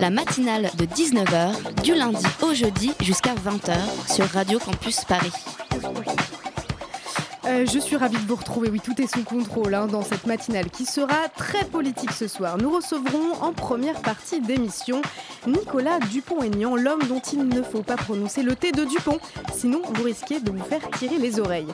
La matinale de 19h, du lundi au jeudi jusqu'à 20h sur Radio Campus Paris. Euh, je suis ravie de vous retrouver, oui, tout est sous contrôle hein, dans cette matinale qui sera très politique ce soir. Nous recevrons en première partie d'émission Nicolas Dupont-Aignan, l'homme dont il ne faut pas prononcer le T de Dupont, sinon vous risquez de vous faire tirer les oreilles.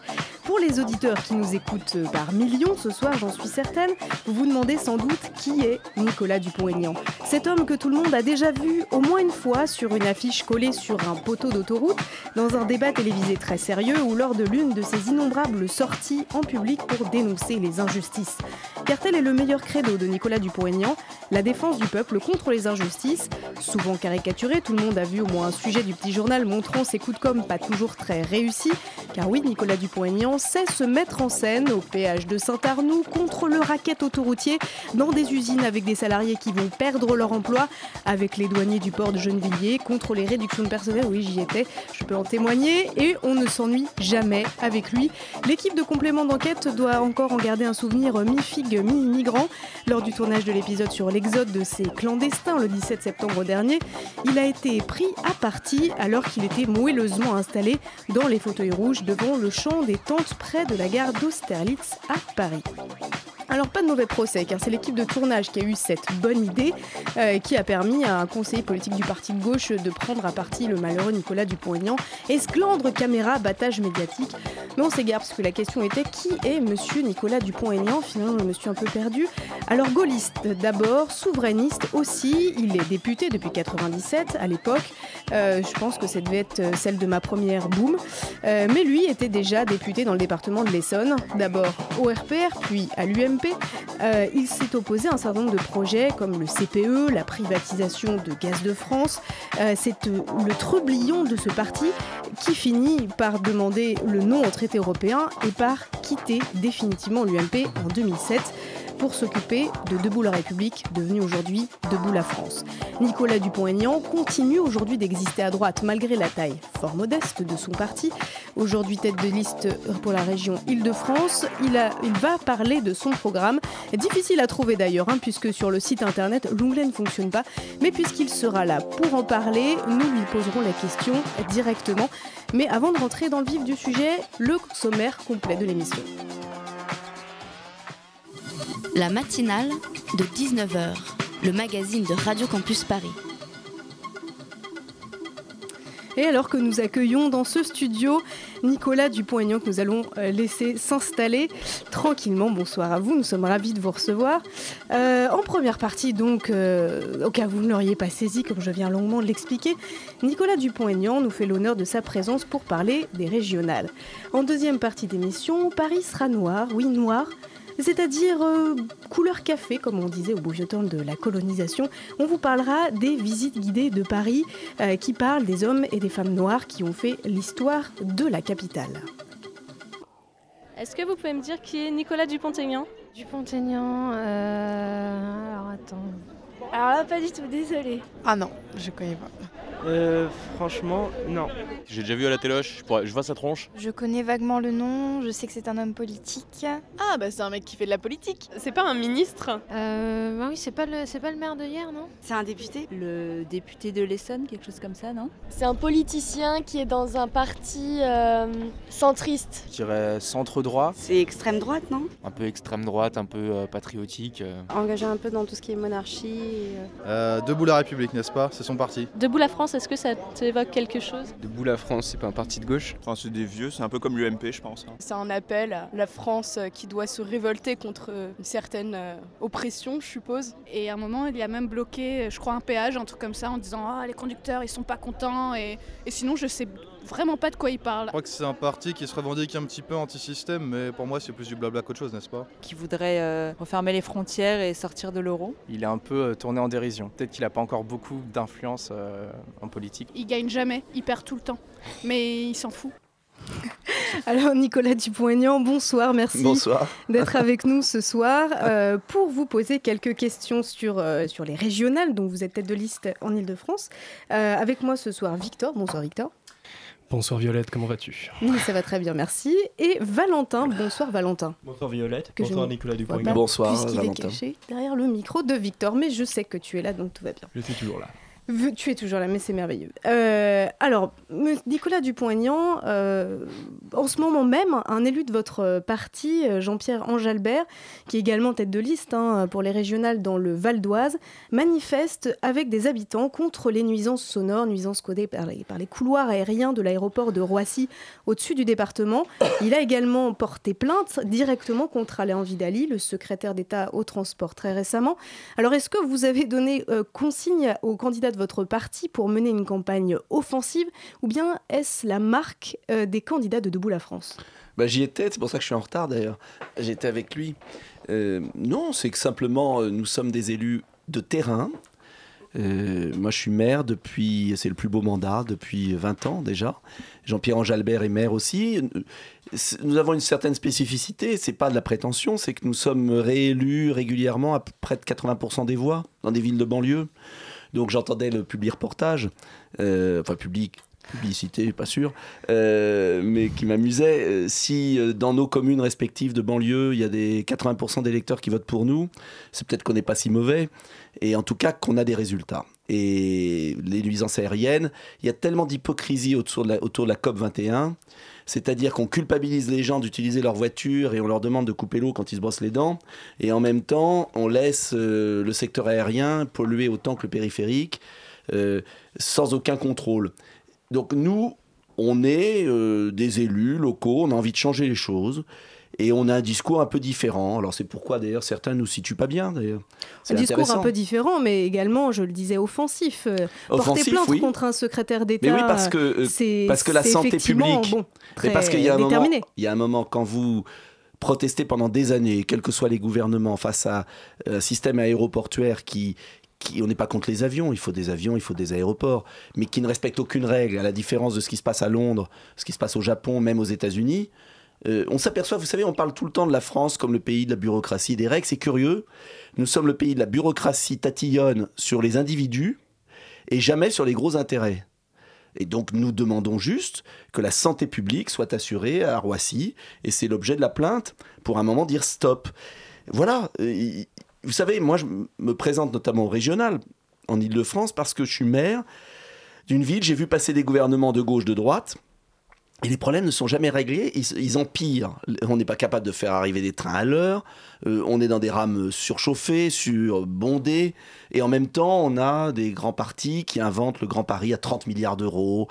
Pour les auditeurs qui nous écoutent par millions ce soir, j'en suis certaine, vous vous demandez sans doute qui est Nicolas Dupont-Aignan. Cet homme que tout le monde a déjà vu au moins une fois sur une affiche collée sur un poteau d'autoroute, dans un débat télévisé très sérieux ou lors de l'une de ses innombrables sorties en public pour dénoncer les injustices. Car tel est le meilleur credo de Nicolas Dupont-Aignan, la défense du peuple contre les injustices. Souvent caricaturé, tout le monde a vu au moins un sujet du petit journal montrant ses coups de com' pas toujours très réussis. Car oui, Nicolas Dupont-Aignan sait se mettre en scène au péage de Saint-Arnoux contre le racket autoroutier, dans des usines avec des salariés qui vont perdre leur emploi, avec les douaniers du port de Gennevilliers, contre les réductions de personnel, oui j'y étais, je peux en témoigner, et on ne s'ennuie jamais avec lui. L'équipe de complément d'enquête doit encore en garder un souvenir mi-figue, mi-migrant. Lors du tournage de l'épisode sur l'exode de ces clandestins le 17 septembre dernier, il a été pris à partie alors qu'il était moelleusement installé dans les fauteuils rouges devant le champ des tentes près de la gare d'Austerlitz à Paris. Alors pas de mauvais procès, car c'est l'équipe de tournage qui a eu cette bonne idée, euh, qui a permis à un conseiller politique du parti de gauche de prendre à partie le malheureux Nicolas Dupont-Aignan. Esclandre, caméra, battage médiatique. Mais on s'égare parce que la question était qui est Monsieur Nicolas Dupont-Aignan? Finalement, je me suis un peu perdue. Alors gaulliste d'abord, souverainiste aussi. Il est député depuis 97 à l'époque. Euh, je pense que ça devait être euh, celle de ma première. Euh, mais lui était déjà député dans le département de l'Essonne. D'abord au RPR, puis à Euh, il s'est opposé à un certain nombre de projets comme le CPE, la privatisation de Gaz de France. Euh, C'est euh, le trublion de ce parti qui finit par demander le non au traité européen et par quitter définitivement l'UMP en 2007 pour s'occuper de Debout la République, devenu aujourd'hui Debout la France. Nicolas Dupont-Aignan continue aujourd'hui d'exister à droite malgré la taille fort modeste de son parti. Aujourd'hui tête de liste pour la région Île-de-France, il va parler de son programme. Difficile à trouver d'ailleurs, hein, puisque sur le site internet, l'onglet ne fonctionne pas. Mais puisqu'il sera là pour en parler, nous lui poserons la question directement. Mais avant de rentrer dans le vif du sujet, le sommaire complet de l'émission. La matinale de 19h, le magazine de Radio Campus Paris. Et alors que nous accueillons dans ce studio Nicolas Dupont-Aignan que nous allons euh, laisser s'installer tranquillement. Bonsoir à vous, nous sommes ravis de vous recevoir. Euh, en première partie, donc, euh, au cas où vous ne l'auriez pas saisi, comme je viens longuement de l'expliquer, Nicolas Dupont-Aignan nous fait l'honneur de sa présence pour parler des régionales. En deuxième partie d'émission, Paris sera noir, oui noir, c'est-à-dire euh, couleur café, comme on disait au beau vieux temps de la colonisation. On vous parlera des visites guidées de Paris euh, qui parlent des hommes et des femmes noirs qui ont fait l'histoire de la capitale. Est-ce que vous pouvez me dire qui est Nicolas Dupont-Aignan? Dupont-Aignan, euh... alors attends. Alors là, pas du tout, désolé. Ah non, je connais pas. Euh, franchement, non. J'ai déjà vu à la téloche, je, pourrais- je vois sa tronche. Je connais vaguement le nom, je sais que c'est un homme politique. Ah bah c'est un mec qui fait de la politique. C'est pas un ministre Euh, bah oui, c'est pas le, c'est pas le maire de hier, non? C'est un député Le député de l'Essonne, quelque chose comme ça, non? C'est un politicien qui est dans un parti euh, centriste. Je dirais centre-droit, C'est extrême droite, non? Un peu extrême droite, un peu euh, patriotique. euh. Engagé un peu dans tout ce qui est monarchie. Euh, Debout la République, n'est-ce pas? C'est son parti. Debout la France, est-ce que ça t'évoque quelque chose? Debout la France, c'est pas un parti de gauche? Enfin, c'est des vieux, c'est un peu comme l'UMP, je pense. hein. C'est un appel à la France euh, qui doit se révolter contre euh, une certaine euh, oppression, je suppose. Et à un moment, il a même bloqué, je crois, un péage, un truc comme ça, en disant Ah, les conducteurs, ils sont pas contents. Et, et sinon, je sais vraiment pas de quoi il parle. Je crois que c'est un parti qui se revendique un petit peu anti-système, mais pour moi c'est plus du blabla qu'autre chose, n'est-ce pas? Qui voudrait euh, refermer les frontières et sortir de l'euro Il est un peu euh, tourné en dérision. Peut-être qu'il a pas encore beaucoup d'influence euh, en politique. Il gagne jamais, il perd tout le temps. Mais il s'en fout. Alors Nicolas Dupont-Aignan, bonsoir, merci Bonsoir. d'être avec nous ce soir euh, pour vous poser quelques questions sur, euh, sur les régionales dont vous êtes tête de liste en Ile-de-France. Euh, avec moi ce soir Victor, bonsoir Victor. Bonsoir Violette, comment vas-tu Oui, ça va très bien, merci. Et Valentin, bonsoir Valentin. Bonsoir Violette, Que je bonsoir Nicolas Dupont. Bonsoir, Puisqu'il est Valentin. caché derrière le micro de Victor, mais je sais que tu es là, donc tout va bien. Je suis toujours là. Tu es toujours là, mais c'est merveilleux. Euh, alors, Nicolas Dupont-Aignan, euh, en ce moment même, un élu de votre parti, euh, Jean-Pierre Ange-Albert, qui est également tête de liste hein, pour les régionales dans le Val d'Oise, manifeste avec des habitants contre les nuisances sonores, nuisances codées par les, couloirs aériens de l'aéroport de Roissy au-dessus du département. Il a également porté plainte directement contre Alain Vidali, le secrétaire d'État au transport très récemment. Alors, est-ce que vous avez donné consigne aux candidats votre parti pour mener une campagne offensive ou bien est-ce la marque euh, des candidats de Debout la France? Bah, J'y étais, c'est pour ça que je suis en retard d'ailleurs. J'étais avec lui. Euh, non, c'est que simplement, euh, nous sommes des élus de terrain. Moi, je suis maire depuis, c'est le plus beau mandat, depuis 20 ans déjà. Jean-Pierre Ange-Albert est maire aussi. Nous avons une certaine spécificité, c'est pas de la prétention, c'est que nous sommes réélus régulièrement à près de 80% des voix dans des villes de banlieue. Donc j'entendais le public reportage, euh, enfin public, publicité, pas sûr, euh, mais qui m'amusait. Euh, Si dans nos communes respectives de banlieue, il y a des 80% d'électeurs qui votent pour nous, c'est peut-être qu'on n'est pas si mauvais, et en tout cas qu'on a des résultats. Et les nuisances aériennes, il y a tellement d'hypocrisie autour de la, autour de la COP 21. C'est-à-dire qu'on culpabilise les gens d'utiliser leur voiture et on leur demande de couper l'eau quand ils se brossent les dents. Et en même temps, on laisse euh, le secteur aérien polluer autant que le périphérique euh, sans aucun contrôle. Donc nous, on est euh, des élus locaux, on a envie de changer les choses. Et on a un discours un peu différent. Alors c'est pourquoi d'ailleurs certains ne nous situent pas bien d'ailleurs. Un discours un peu différent, mais également, je le disais, offensif. Euh, Porter Offensif, plainte oui. contre un secrétaire d'État, Mais oui, parce que, euh, parce que la santé publique. bon, mais parce qu'il y a un moment, il y a un moment quand vous protestez pendant des années, quels que soient les gouvernements, face à un système aéroportuaire qui qui, on n'est pas contre les avions, il faut des avions, il faut des aéroports, mais qui ne respecte aucune règle, à la différence de ce qui se passe à Londres, ce qui se passe au Japon, même aux États-Unis. Euh, on s'aperçoit, vous savez, on parle tout le temps de la France comme le pays de la bureaucratie des règles. C'est curieux. Nous sommes le pays de la bureaucratie tatillonne sur les individus et jamais sur les gros intérêts. Et donc nous demandons juste que la santé publique soit assurée à Roissy, et c'est l'objet de la plainte, pour un moment dire stop. Voilà, euh, vous savez, moi je me présente notamment au régional, en Ile-de-France, parce que je suis maire d'une ville, j'ai vu passer des gouvernements de gauche, de droite, et les problèmes ne sont jamais réglés, ils, empirent. On n'est pas capable de faire arriver des trains à l'heure, euh, on est dans des rames surchauffées, surbondées, et en même temps, on a des grands partis qui inventent le Grand Paris à 30 milliards d'euros,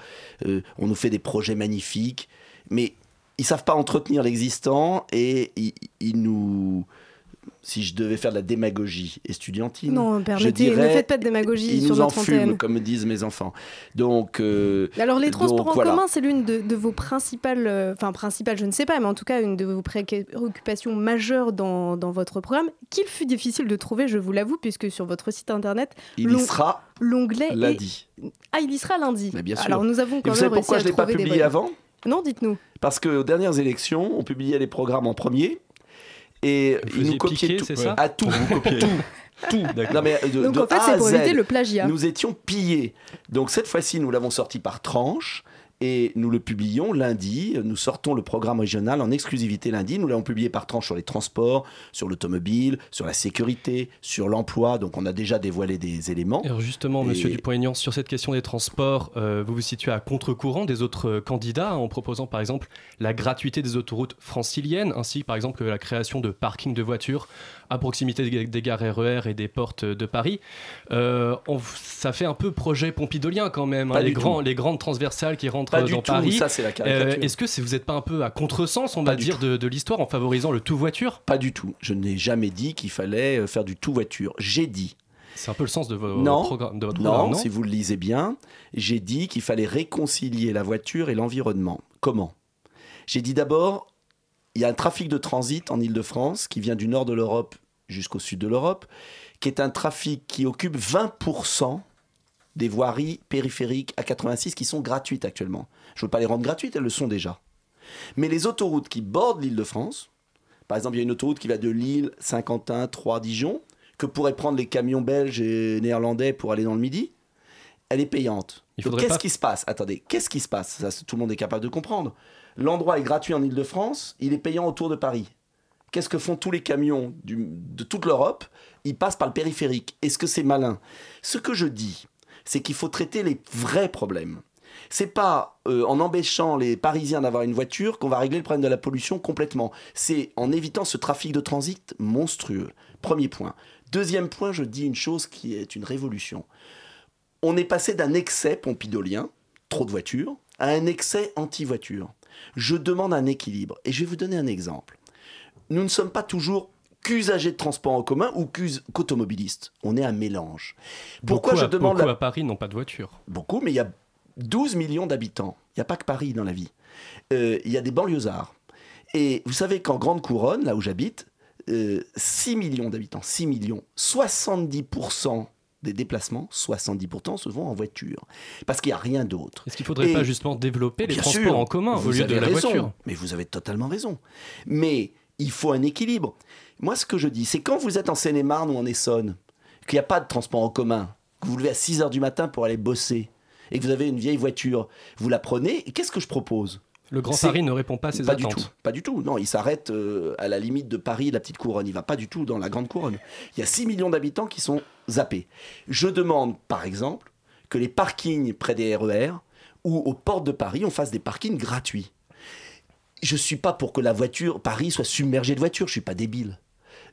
euh, on nous fait des projets magnifiques, mais ils savent pas entretenir l'existant, et ils nous... Si je devais faire de la démagogie estudiantine, Non, je permettez, ne dirais, faites pas de démagogie ils sur nous antenne. comme disent mes enfants. Donc, euh, Alors les transports donc, en voilà. commun, c'est l'une de, de vos principales, euh, enfin principales, je ne sais pas, mais en tout cas une de vos préoccupations majeures dans, dans votre programme, qu'il fut difficile de trouver, je vous l'avoue, puisque sur votre site internet, Il y sera l'onglet est- lundi. Ah, il y sera lundi. Mais bien sûr. Alors nous avons Et quand vous même savez pourquoi réussi je l'ai pas publié avant? Non, dites-nous. Parce qu'aux dernières élections, on publiait les programmes en premier et ils faisiez nous copiaient piquer, tout, c'est ça à tout, tout, tout. Non, mais de- Donc de en fait, c'est pour éviter le plagiat. Nous étions pillés. Donc cette fois-ci, nous l'avons sorti par tranche. Et nous le publions lundi. Nous sortons le programme régional en exclusivité lundi. Nous l'avons publié par tranche sur les transports, sur l'automobile, sur la sécurité, sur l'emploi. Donc on a déjà dévoilé des éléments. Alors justement, Monsieur Dupont-Aignan, sur cette question des transports, euh, vous vous situez à contre-courant des autres euh, candidats en proposant par exemple la gratuité des autoroutes franciliennes, ainsi par exemple que la création de parkings de voitures à proximité des, gares RER et des portes de Paris. Euh, on- ça fait un peu projet pompidolien quand même, hein, les, grands, grandes transversales qui rentrent Pas dans du tout, Paris. ça, c'est la caricature. Euh, Est-ce que vous n'êtes pas un peu à contresens, on Pas va dire, de, de l'histoire en favorisant le tout voiture? Pas du tout. Je n'ai jamais dit qu'il fallait euh, faire du tout voiture. J'ai dit C'est un peu le sens de, vo- non, programme- de votre non, programme, non? si vous le lisez bien, j'ai dit qu'il fallait réconcilier la voiture et l'environnement. Comment? J'ai dit d'abord, il y a un trafic de transit en Ile-de-France qui vient du nord de l'Europe jusqu'au sud de l'Europe, qui est un trafic qui occupe 20% des voiries périphériques à 86 qui sont gratuites actuellement. Je ne veux pas les rendre gratuites, elles le sont déjà. Mais les autoroutes qui bordent l'île de France, par exemple, il y a une autoroute qui va de Lille, Saint-Quentin, Troyes, Dijon, que pourraient prendre les camions belges et néerlandais pour aller dans le Midi, elle est payante. Qu'est-ce pas- qui se passe? Attendez, qu'est-ce qui se passe? Ça, Tout le monde est capable de comprendre. L'endroit est gratuit en Ile-de-France, il est payant autour de Paris. Qu'est-ce que font tous les camions de toute l'Europe? Ils passent par le périphérique. Est-ce que c'est malin? Ce que je dis, c'est qu'il faut traiter les vrais problèmes. C'est pas euh, en empêchant les Parisiens d'avoir une voiture qu'on va régler le problème de la pollution complètement. C'est en évitant ce trafic de transit monstrueux. Premier point. Deuxième point, je dis une chose qui est une révolution. On est passé d'un excès pompidolien, trop de voitures, à un excès anti-voiture. Je demande un équilibre. Et je vais vous donner un exemple. Nous ne sommes pas toujours qu'usagers de transport en commun ou qu'automobilistes. On est un mélange. Pourquoi beaucoup je à, demande beaucoup la- à Paris n'ont pas de voiture. Beaucoup, mais il y a 12 millions d'habitants. Il n'y a pas que Paris dans la vie. Euh, Il y a des banlieusards. Et vous savez qu'en Grande Couronne, là où j'habite, euh, 6 millions d'habitants, 6 millions, 70% des déplacements, 70% se font en voiture. Parce qu'il n'y a rien d'autre. Est-ce qu'il faudrait Et- pas justement développer les transports sûr, en commun au lieu de la raison, voiture? Mais vous avez totalement raison. Mais il faut un équilibre. Moi, ce que je dis, c'est quand vous êtes en Seine-et-Marne ou en Essonne, qu'il n'y a pas de transport en commun, que vous vous levez à 6 h du matin pour aller bosser, et que vous avez une vieille voiture, vous la prenez, et qu'est-ce que je propose? Le Grand Paris ne répond pas à ses pas attentes. du tout, pas du tout. Non, il s'arrête euh, à la limite de Paris, la petite couronne. Il va pas du tout dans la grande couronne. Il y a 6 millions d'habitants qui sont zappés. Je demande, par exemple, que les parkings près des RER ou aux portes de Paris, on fasse des parkings gratuits. Je suis pas pour que la voiture, Paris soit submergée de voitures. Je suis pas débile.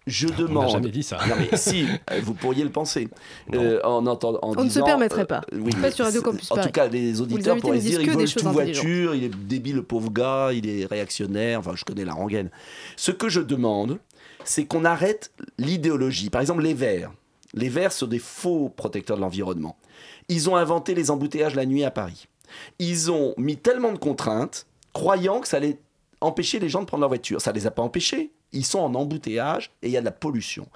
Je On demande. jamais dit ça. Non mais si, euh, vous pourriez le penser. Euh, en entendant, en On ne se permettrait euh, pas. oui, Pas sur Radio Campus En tout cas, les auditeurs pourraient dire, veulent choses tout voiture, il est débile le pauvre gars, il est réactionnaire, enfin je connais la rengaine. Ce que je demande, c'est qu'on arrête l'idéologie. Par exemple, les Verts. Les Verts sont des faux protecteurs de l'environnement. Ils ont inventé les embouteillages la nuit à Paris. Ils ont mis tellement de contraintes, croyant que ça allait empêcher les gens de prendre leur voiture. Ça ne les a pas empêchés. Ils sont en embouteillage et il y a de la pollution.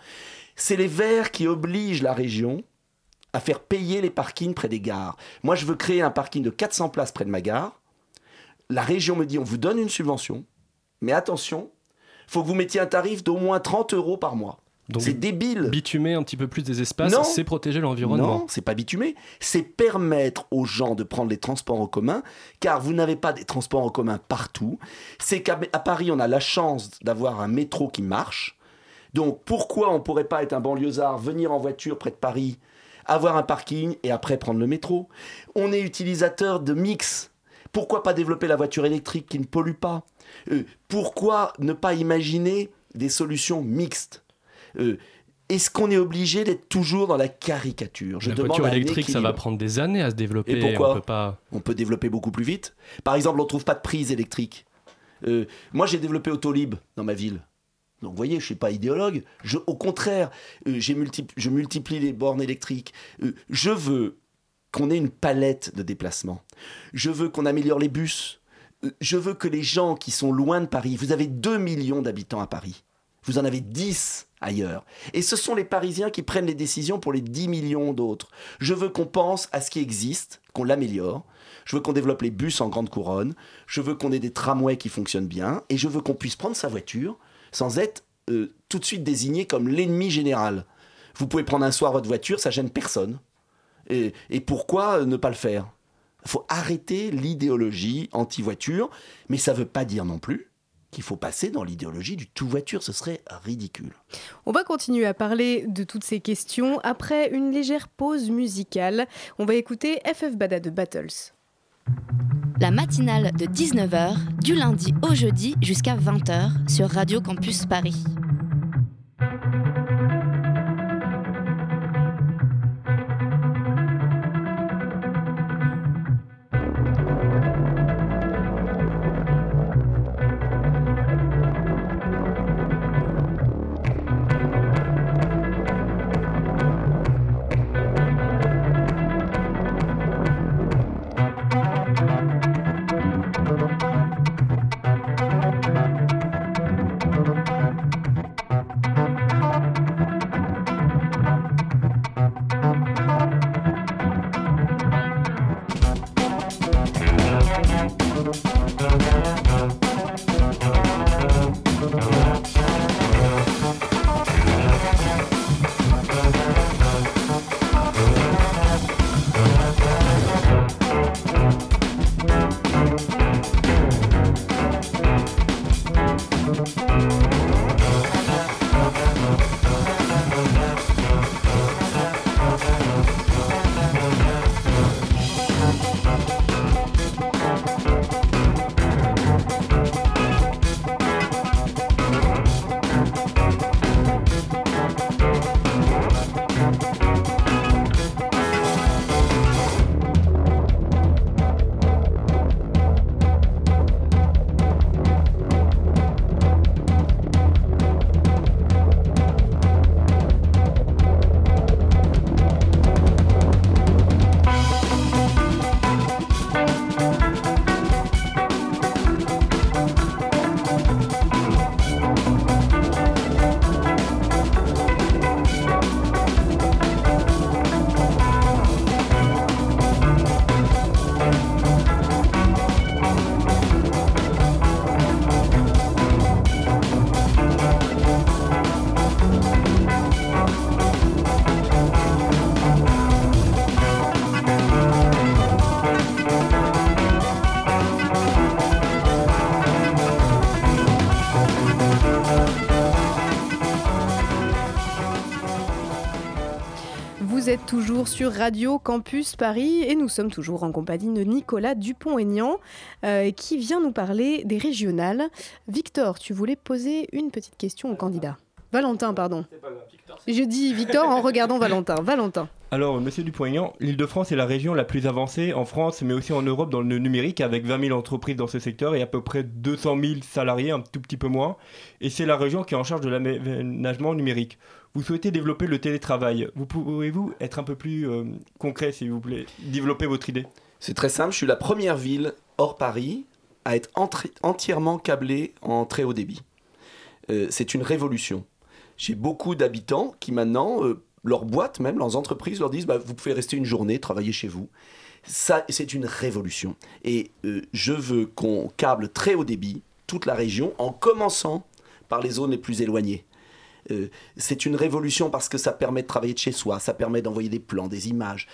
C'est les Verts qui obligent la région à faire payer les parkings près des gares. Moi, je veux créer un parking de 400 places près de ma gare. La région me dit, on vous donne une subvention, mais attention, faut que vous mettiez un tarif d'au moins 30 euros par mois. C'est débile. Bitumer un petit peu plus des espaces, c'est protéger l'environnement. Non, c'est pas bitumé. C'est permettre aux gens de prendre les transports en commun, car vous n'avez pas des transports en commun partout. C'est qu'à Paris, on a la chance d'avoir un métro qui marche. Donc pourquoi on pourrait pas être un banlieusard, venir en voiture près de Paris, avoir un parking et après prendre le métro? On est utilisateur de mix. Pourquoi pas développer la voiture électrique qui ne pollue pas? Euh, Pourquoi ne pas imaginer des solutions mixtes? Euh, Est-ce qu'on est obligé d'être toujours dans la caricature? Je la demande voiture électrique, ça va prendre des années à se développer. Et pourquoi on peut pas... On peut développer beaucoup plus vite. Par exemple, on ne trouve pas de prise électrique. Euh, moi, j'ai développé Autolib dans ma ville. Donc, vous voyez, je ne suis pas idéologue. Je, au contraire, euh, multipli- je multiplie les bornes électriques. Euh, je veux qu'on ait une palette de déplacements. Je veux qu'on améliore les bus. Je veux que les gens qui sont loin de Paris, vous avez 2 millions d'habitants à Paris. Vous en avez 10 ailleurs. Et ce sont les Parisiens qui prennent les décisions pour les 10 millions d'autres. Je veux qu'on pense à ce qui existe, qu'on l'améliore. Je veux qu'on développe les bus en grande couronne. Je veux qu'on ait des tramways qui fonctionnent bien. Et je veux qu'on puisse prendre sa voiture sans être euh, tout de suite désigné comme l'ennemi général. Vous pouvez prendre un soir votre voiture, ça gêne personne. Et, et pourquoi ne pas le faire? Il faut arrêter l'idéologie anti-voiture, mais ça ne veut pas dire non plus qu'il faut passer dans l'idéologie du tout voiture, ce serait ridicule. On va continuer à parler de toutes ces questions après une légère pause musicale. On va écouter FF Bada de Battles. La matinale de 19h, du lundi au jeudi jusqu'à 20h sur Radio Campus Paris. Toujours sur Radio Campus Paris et nous sommes toujours en compagnie de Nicolas Dupont-Aignan euh, qui vient nous parler des régionales. Victor, tu voulais poser une petite question au candidat. Valentin, pardon. Je dis Victor en regardant Valentin. Valentin. Alors, monsieur Dupont-Aignan, l'Île-de-France est la région la plus avancée en France, mais aussi en Europe dans le numérique, avec 20 000 entreprises dans ce secteur et à peu près 200 000 salariés, un tout petit peu moins. Et c'est la région qui est en charge de l'aménagement numérique. Vous souhaitez développer le télétravail. Vous pouvez-vous être un peu plus euh, concret, s'il vous plaît, développer votre idée C'est très simple. Je suis la première ville hors Paris à être entièrement câblée en très haut débit. Euh, c'est une révolution. J'ai beaucoup d'habitants qui maintenant, euh, leurs boîtes même, leurs entreprises leur disent bah, vous pouvez rester une journée, travailler chez vous. Ça, c'est une révolution. Et euh, je veux qu'on câble très haut débit toute la région, en commençant par les zones les plus éloignées. Euh, c'est une révolution parce que ça permet de travailler de chez soi, ça permet d'envoyer des plans, des images.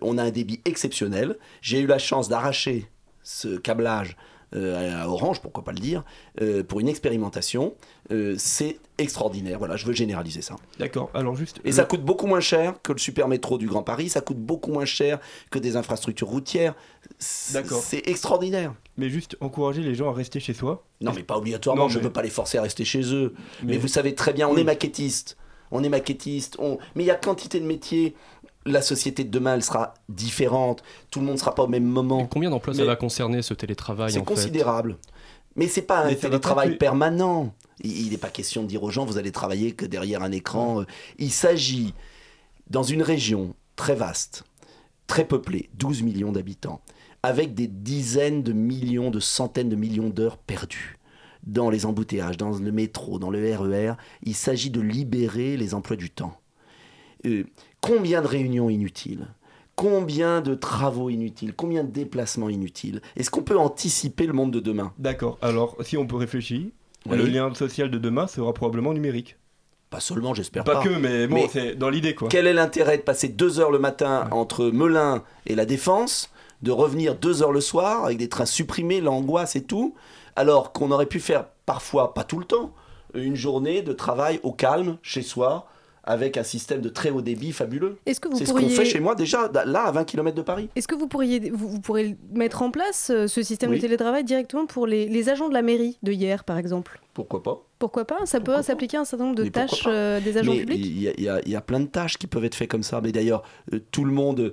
on a un débit exceptionnel. J'ai eu la chance d'arracher ce câblage euh, à Orange, pourquoi pas le dire, euh, pour une expérimentation. Euh, c'est extraordinaire. Voilà, je veux généraliser ça. D'accord. Alors juste. Et ça coûte beaucoup moins cher que le super métro du Grand Paris. Ça coûte beaucoup moins cher que des infrastructures routières. D'accord. C'est extraordinaire. Mais juste encourager les gens à rester chez soi. Non, mais pas obligatoirement. Je ne veux pas les forcer à rester chez eux. Mais, vous savez très bien, on est maquettiste. On est maquettiste. On... Mais il y a quantité de métiers la société de demain, elle sera différente. Tout le monde ne sera pas au même moment. combien d'emplois ça va concerner ce télétravail C'est considérable. Mais c'est pas un télétravail permanent. Il n'est pas question de dire aux gens vous allez travailler que derrière un écran. Il s'agit dans une région très vaste, très peuplée, 12 millions d'habitants, avec des dizaines de millions, de centaines de millions d'heures perdues dans les embouteillages, dans le métro, dans le RER. E il s'agit de libérer les emplois du temps. Euh, combien de réunions inutiles? Combien de travaux inutiles? Combien de déplacements inutiles? Est-ce qu'on peut anticiper le monde de demain? D'accord. Alors, si on peut réfléchir, le lien social de demain sera probablement numérique. Pas seulement, j'espère pas. Pas que, mais bon, c'est dans l'idée quoi. Quel est l'intérêt de passer deux heures le matin entre Melun et la Défense, de revenir deux heures le soir avec des trains supprimés, l'angoisse et tout, alors qu'on aurait pu faire parfois, pas tout le temps, une journée de travail au calme, chez soi, avec un système de très haut débit fabuleux. Est-ce que vous C'est pourriez... ce qu'on fait chez moi déjà, là, à 20 km de Paris. Est-ce que vous pourriez vous, vous, pourrez mettre en place euh, ce système de télétravail directement pour les, les, agents de la mairie de hier, par exemple? Pourquoi pas Pourquoi pas? Ça peut s'appliquer à un certain nombre de tâches euh, des agents publics? Il y, y, y, a plein de tâches qui peuvent être faites comme ça. Mais d'ailleurs, euh, tout le monde,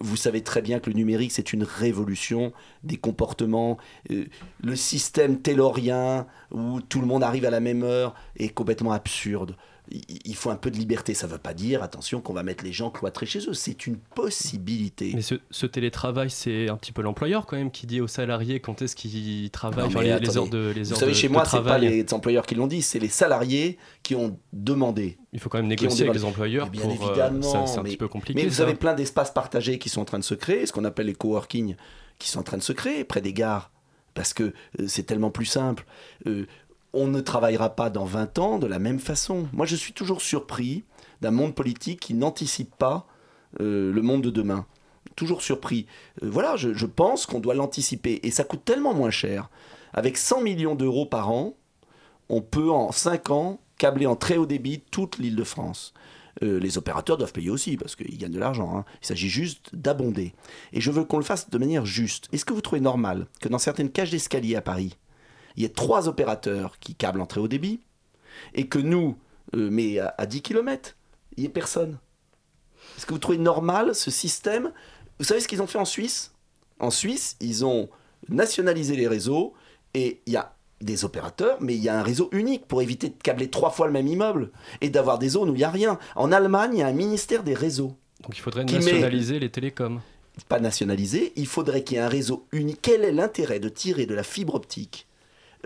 vous savez très bien que le numérique, c'est une révolution des comportements. le système taylorien, où tout le monde arrive à la même heure, est complètement absurde il faut un peu de liberté. Ça ne veut pas dire, attention, qu'on va mettre les gens cloîtrés chez eux. C'est une possibilité. Mais ce, télétravail, c'est un petit peu l'employeur quand même qui dit aux salariés quand est-ce qu'ils travaillent, les, heures de les Vous savez, chez moi, ce n'est pas les employeurs qui l'ont dit, c'est les salariés qui ont demandé. Il faut quand même négocier avec les employeurs. bien pour, euh, évidemment. c'est un petit peu compliqué. Mais vous avez plein d'espaces partagés qui sont en train de se créer, ce qu'on appelle les coworking, qui sont en train de se créer près des gares parce que euh, c'est tellement plus simple. Euh, on ne travaillera pas dans 20 ans de la même façon. Moi, je suis toujours surpris d'un monde politique qui n'anticipe pas euh, le monde de demain. Toujours surpris. Euh, voilà, je, pense qu'on doit l'anticiper. Et ça coûte tellement moins cher. Avec 100 millions d'euros par an, on peut en 5 ans câbler en très haut débit toute l'île de France. Euh, les opérateurs doivent payer aussi parce qu'ils gagnent de l'argent. Hein. Il s'agit juste d'abonder. Et je veux qu'on le fasse de manière juste. Est-ce que vous trouvez normal que dans certaines cages d'escalier à Paris, il y a trois opérateurs qui câblent en très haut débit, et que nous, euh, mais à, 10 km, il n'y ait personne. Est-ce que vous trouvez normal ce système? Vous savez ce qu'ils ont fait en Suisse? En Suisse, ils ont nationalisé les réseaux, et il y a des opérateurs, mais il y a un réseau unique pour éviter de câbler trois fois le même immeuble et d'avoir des zones où il n'y a rien. En Allemagne, il y a un ministère des réseaux. Donc il faudrait nationaliser les télécoms. Pas nationaliser, il faudrait qu'il y ait un réseau unique. Quel est l'intérêt de tirer de la fibre optique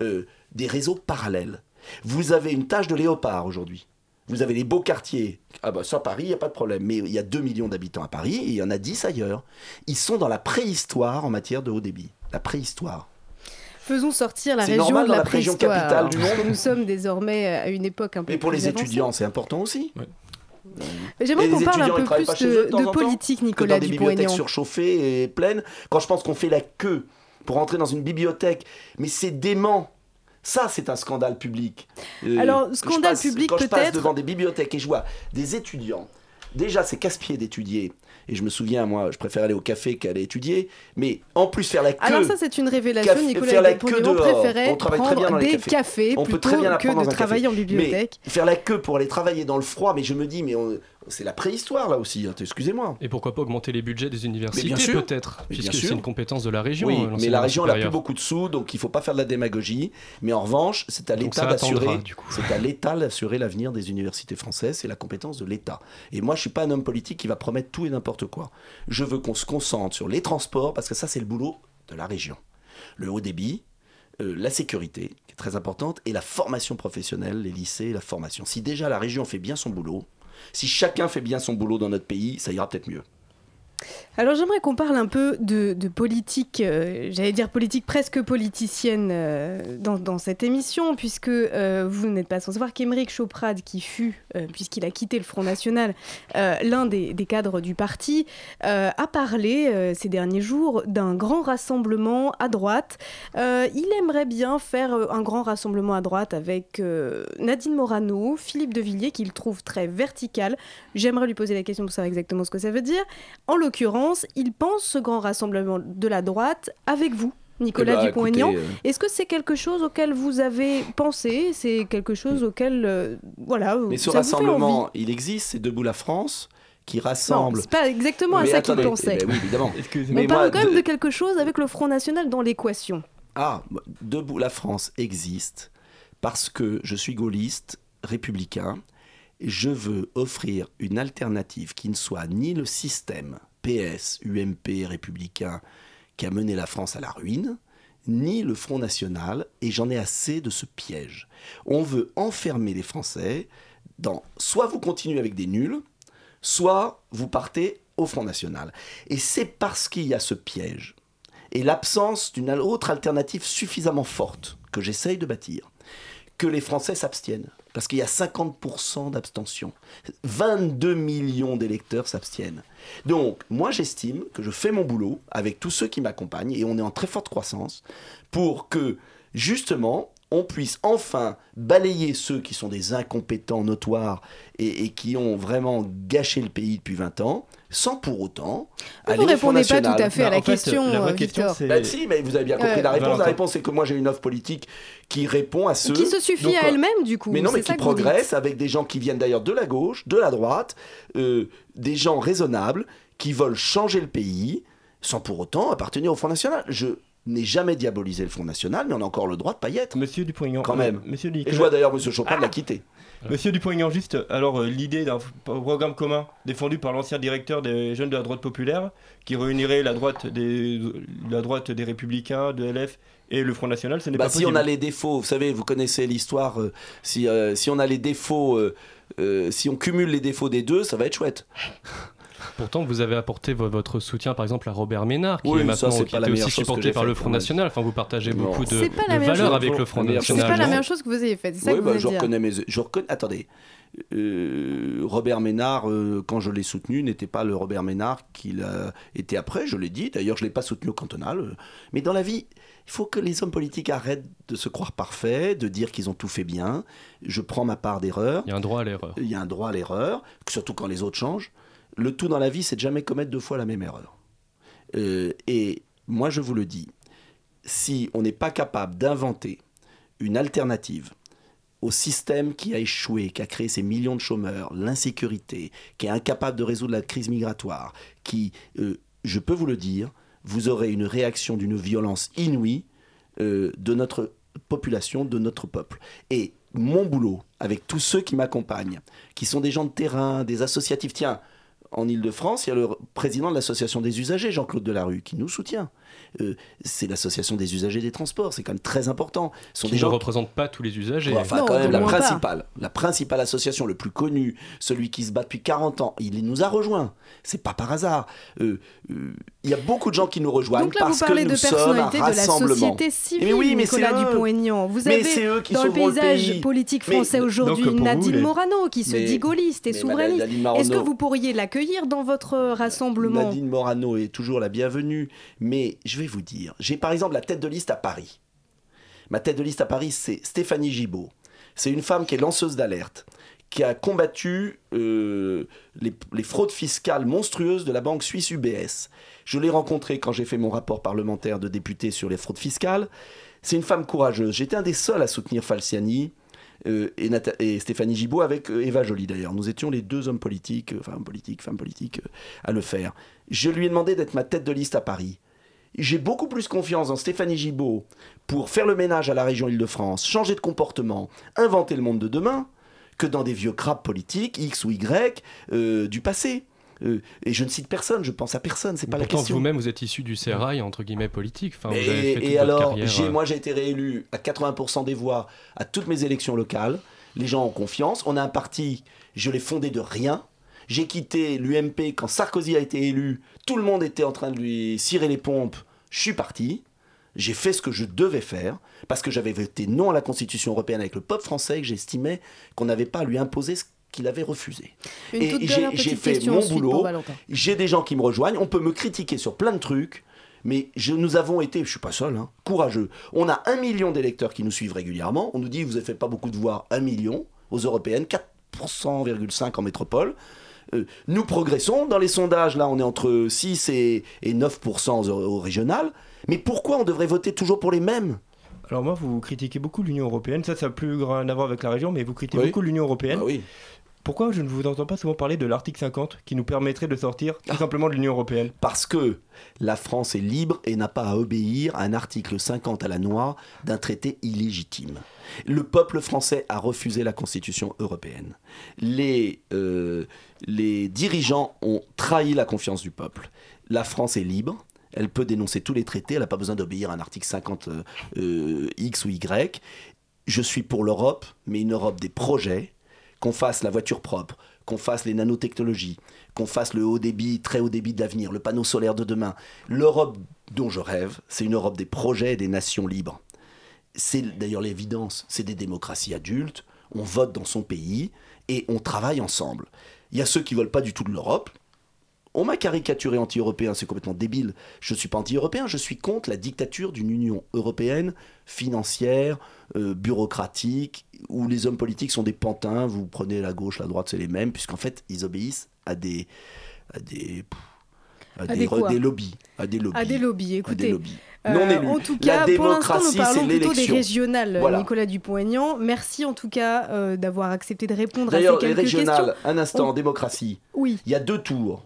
euh, des réseaux parallèles. Vous avez une tâche de léopard aujourd'hui. Vous avez les beaux quartiers. Ah bah ça, Paris, il n'y a pas de problème. Mais il y a 2 millions d'habitants à Paris et il y en a 10 ailleurs. Ils sont dans la préhistoire en matière de haut débit. La préhistoire. Faisons sortir la région de la, région capitale du monde. Nous sommes désormais à une époque un peu Mais pour les étudiants, c'est important aussi. J'aimerais qu'on parle un peu plus de, politique, Nicolas Dupont-Aignan. Des bibliothèques surchauffées et pleines. Quand je pense qu'on fait la queue pour entrer dans une bibliothèque. Mais c'est dément. Ça, c'est un scandale public. Euh, Alors, scandale public peut-être. Quand je passe devant des bibliothèques et je vois des étudiants déjà c'est casse-pied d'étudier. Et je me souviens, moi, je préfère aller au café qu'aller étudier. Mais en plus, faire la queue. Alors ça, c'est une révélation. Café- Nicolas faire la queue dehors. préférait On travaille très bien dans les des cafés. cafés On peut très bien que de travailler en bibliothèque. Mais faire la queue pour aller travailler dans le froid, mais je me dis, mais on- c'est la préhistoire là aussi, hein, excusez-moi. Et pourquoi pas augmenter les budgets des universités peut-être Puisque c'est une compétence de la région. Oui, mais la région n'a plus beaucoup de sous, donc il faut pas faire de la démagogie. Mais en revanche, c'est à l'État d'assurer. du coup. C'est à l'État d'assurer l'avenir des universités françaises. C'est la compétence de l'État. Et moi, je suis pas un homme politique qui va promettre tout et n'importe quoi. Je veux qu'on se concentre sur les transports parce que ça, c'est le boulot de la région. Le haut débit. euh, la sécurité, qui est très importante, et la formation professionnelle, les lycées, la formation. Si déjà la région fait bien son boulot, si chacun fait bien son boulot dans notre pays, ça ira peut-être mieux. Alors j'aimerais qu'on parle un peu de, politique, euh, j'allais dire politique presque politicienne euh, dans, cette émission, puisque euh, vous n'êtes pas sans savoir qu'Émeric Choprade, qui fut, puisqu'il a quitté le Front National, l'un des, des cadres du parti, a parlé ces derniers jours d'un grand rassemblement à droite. Il aimerait bien faire un grand rassemblement à droite avec Nadine Morano, Philippe de Villiers, qu'il trouve très vertical. J'aimerais lui poser la question pour savoir exactement ce que ça veut dire. En l'occurrence, il pense ce grand rassemblement de la droite avec vous. Nicolas Eh ben, Dupont-Aignan, euh, est-ce que c'est quelque chose auquel vous avez pensé? C'est quelque chose auquel, euh, voilà, Mais ce ça vous fait rassemblement, envie? il existe, c'est Debout la France, qui rassemble. c'est pas exactement à ça qu'il pensait. eh ben oui, évidemment. On Mais parle moi, quand même de- de quelque chose avec le Front National dans l'équation. Ah, Debout la France existe parce que je suis gaulliste, républicain. et Je veux offrir une alternative qui ne soit ni le système PS, UMP, républicain qui a mené la France à la ruine, ni le Front National, et j'en ai assez de ce piège. On veut enfermer les Français dans soit vous continuez avec des nuls, soit vous partez au Front National. Et c'est parce qu'il y a ce piège et l'absence d'une autre alternative suffisamment forte que j'essaye de bâtir, que les Français s'abstiennent. Parce qu'il y a 50% d'abstention. 22 millions d'électeurs s'abstiennent. Donc, moi, j'estime que je fais mon boulot avec tous ceux qui m'accompagnent, et on est en très forte croissance, pour que, justement, on puisse enfin balayer ceux qui sont des incompétents notoires et, et qui ont vraiment gâché le pays depuis 20 ans, sans pour autant Vous aller Front répondez pas tout à fait à la fait, vraie euh, question, Victor. c'est- Bah, si, mais vous avez bien compris Ouais. la réponse. Valentin. La réponse, c'est que moi, j'ai une offre politique qui répond à ceux... Qui se suffit Donc, à euh, elle-même, du coup. Mais non, mais qui progresse avec des gens qui viennent d'ailleurs de la gauche, de la droite, euh, des gens raisonnables qui veulent changer le pays sans pour autant appartenir au Front National. Je n'ai jamais diabolisé le Front National, mais on a encore le droit de pas y être. Monsieur Dupont-Aignan. Quand même. Monsieur Et je vois d'ailleurs Monsieur Chopin l'a quitté. Monsieur Dupont-Aignan, juste, alors euh, l'idée d'un programme commun défendu par l'ancien directeur des jeunes de la droite populaire, qui réunirait la droite des, la droite des Républicains, de LF et le Front National, ce n'est Bah, pas si possible. on a les défauts, vous savez, vous connaissez l'histoire, euh, si, euh, si on a les défauts, euh, euh, si on cumule les défauts des deux, ça va être chouette. Pourtant, vous avez apporté vo- votre soutien, par exemple, à Robert Ménard, qui Oui, est ça, maintenant c'est qui pas la était meilleure aussi supporté par faite, le Front. National. Enfin, vous partagez Non. beaucoup de, valeurs avec le Front meilleure chose C'est National. pas la même chose que vous avez fait, c'est ça Oui, que vous bah, je reconnais mes. Je reconnais. Attendez. Euh, Robert Ménard, euh, quand je l'ai soutenu, n'était pas le Robert Ménard qu'il a été après, je l'ai dit. D'ailleurs, je ne l'ai pas soutenu au cantonal. Mais dans la vie, il faut que les hommes politiques arrêtent de se croire parfaits, de dire qu'ils ont tout fait bien. Je prends ma part d'erreur. Il y a un droit à l'erreur. Il y a un droit à l'erreur, surtout quand les autres changent. Le tout dans la vie, c'est de jamais commettre deux fois la même erreur. Euh, et moi, je vous le dis, si on n'est pas capable d'inventer une alternative au système qui a échoué, qui a créé ces millions de chômeurs, l'insécurité, qui est incapable de résoudre la crise migratoire, qui, euh, je peux vous le dire, vous aurez une réaction d'une violence inouïe euh, de notre population, de notre peuple. Et mon boulot, avec tous ceux qui m'accompagnent, qui sont des gens de terrain, des associatifs, tiens, en Ile-de-France, il y a le président de l'association des usagers, Jean-Claude Delarue, qui nous soutient. Euh, c'est l'association des usagers des transports, c'est quand même très important. Ce sont Qui des ne gens représente pas tous les usagers. Enfin, Non, quand même, de la pas. principale, la principale association, le plus connu, celui qui se bat depuis 40 ans, il nous a rejoints. C'est pas par hasard. Euh, euh, Il y a beaucoup de gens qui nous rejoignent Donc là, vous parce parlez que de nous sommes un personnalité de la rassemblement. société civile, Mais oui, mais c'est Nicolas eux. Dupont-Aignan. Vous Mais avez c'est eux qui dans le sauveront le paysage pays. politique Mais- français aujourd'hui vous, Nadine les- Morano qui se Mais- dit gaulliste et mais souverainiste. Nadine Morano- Est-ce que vous pourriez l'accueillir dans votre rassemblement? Nadine Morano est toujours la bienvenue, mais je vais vous dire, j'ai par exemple la tête de liste à Paris. Ma tête de liste à Paris, c'est Stéphanie Gibault. C'est une femme qui est lanceuse d'alerte, qui a combattu euh, les, fraudes fiscales monstrueuses de la banque suisse UBS. Je l'ai rencontrée quand j'ai fait mon rapport parlementaire de député sur les fraudes fiscales. C'est une femme courageuse. J'étais un des seuls à soutenir Falciani. euh, et, Stéphanie Gibault avec euh, Eva Joly d'ailleurs. Nous étions les deux hommes politiques, enfin politiques, femmes politiques, à le faire. Je lui ai demandé d'être ma tête de liste à Paris. J'ai beaucoup plus confiance dans Stéphanie Gibault pour faire le ménage à la région Île-de-France, changer de comportement, inventer le monde de demain, que dans des vieux crabes politiques, X ou Y, euh, du passé. Euh, et je ne cite personne, je pense à personne, c'est pas la question. vous-même, vous êtes issu du sérail, entre guillemets, politique. Enfin, vous avez Et, fait alors, carrière, euh, moi j'ai été réélu à 80% des voix à toutes mes élections locales. Les gens ont confiance. On a un parti, je l'ai fondé de rien. J'ai quitté l'UMP quand Sarkozy a été élu. Tout le monde était en train de lui cirer les pompes. Je suis parti. J'ai fait ce que je devais faire parce que j'avais voté non à la Constitution européenne avec le peuple français et que j'estimais qu'on n'avait pas à lui imposer ce qu'il avait refusé. Une et j'ai fait mon boulot. J'ai des gens qui me rejoignent. On peut me critiquer sur plein de trucs. Mais je, nous avons été, je suis pas seul, hein, courageux. On a un million d'électeurs qui nous suivent régulièrement. On nous dit, vous n'avez fait pas beaucoup de voix, un million aux européennes, 4,5% en métropole. Euh, nous progressons. Dans les sondages, là, on est entre 6 et, et 9% au, au régional. Mais pourquoi on devrait voter toujours pour les mêmes? Alors moi, vous critiquez beaucoup l'Union Européenne. Ça, ça n'a plus rien à voir avec la région, mais vous critiquez Oui. beaucoup l'Union Européenne. Ah oui. Pourquoi je ne vous entends pas souvent parler de l'article 50 qui nous permettrait de sortir Ah. tout simplement de l'Union Européenne? Parce que la France est libre et n'a pas à obéir à un article 50 à la noix d'un traité illégitime. Le peuple français a refusé la Constitution européenne. Les, euh, les dirigeants ont trahi la confiance du peuple. La France est libre. Elle peut dénoncer tous les traités. Elle n'a pas besoin d'obéir à un article 50 euh, X ou Y. Je suis pour l'Europe, mais une Europe des projets, qu'on fasse la voiture propre, qu'on fasse les nanotechnologies, qu'on fasse le haut débit, très haut débit de l'avenir, le panneau solaire de demain. L'Europe dont je rêve, c'est une Europe des projets et des nations libres. C'est d'ailleurs l'évidence, c'est des démocraties adultes, on vote dans son pays et on travaille ensemble. Il y a ceux qui veulent pas du tout de l'Europe. On m'a caricaturé anti-européen, c'est complètement débile. Je ne suis pas anti-européen, je suis contre la dictature d'une Union européenne financière, euh, bureaucratique, où les hommes politiques sont des pantins, vous prenez la gauche, la droite, c'est les mêmes, puisqu'en fait, ils obéissent à des... à des... à À des, re- lobbies. À des lobbies. À des lobbies, À des écoutez. lobbies. Euh, Non élus. en tout La cas, pour l'instant, nous parlons plutôt des régionales, Voilà. Nicolas Dupont-Aignan. Merci en tout cas euh, d'avoir accepté de répondre à ces D'ailleurs, les quelques régionales, questions. un instant, On- démocratie. Oui. Il y a deux tours.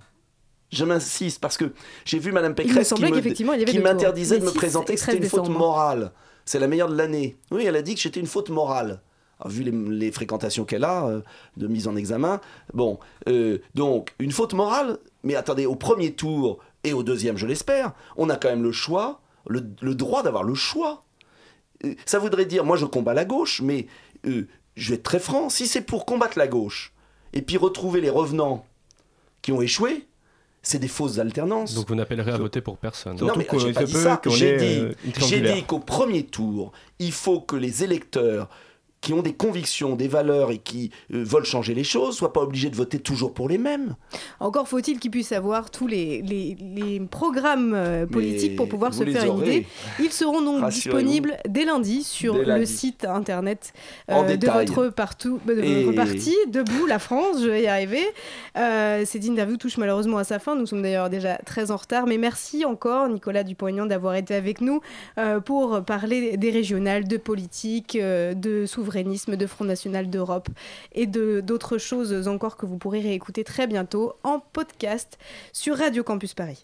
Je m'insiste parce que j'ai vu Madame Pécresse qui m'interdisait de me 6 présenter que c'était 13 une faute morale. C'est la meilleure de l'année. Oui, elle a dit que j'étais une faute morale. Alors, vu les, les fréquentations qu'elle a euh, de mise en examen, bon, euh, donc une faute morale. Mais attendez, au premier tour et au deuxième, je l'espère, on a quand même le choix, le, le droit d'avoir le choix. Euh, Ça voudrait dire, moi je combats la gauche, mais euh, je vais être très franc, si c'est pour combattre la gauche et puis retrouver les revenants qui ont échoué, c'est des fausses alternances. Donc vous n'appellerez à voter pour personne. Non, mais j'ai pas dit ça. J'ai dit, j'ai dit qu'au premier tour, il faut que les électeurs qui ont des convictions, des valeurs et qui euh, veulent changer les choses soient pas obligés de voter toujours pour les mêmes. Encore faut-il qu'ils puissent avoir tous les, les, les programmes euh, politiques Mais pour pouvoir se faire une idée. Ils seront donc disponibles dès lundi sur Dès le site internet euh, de votre, partout, de Et- votre parti, Debout la France, je vais y arriver. Cette interview touche malheureusement à sa fin, nous sommes d'ailleurs déjà très en retard, mais merci encore Nicolas Dupont-Aignan d'avoir été avec nous pour parler des régionales, de politique, de de Front National d'Europe et de d'autres choses encore que vous pourrez réécouter très bientôt en podcast sur Radio Campus Paris.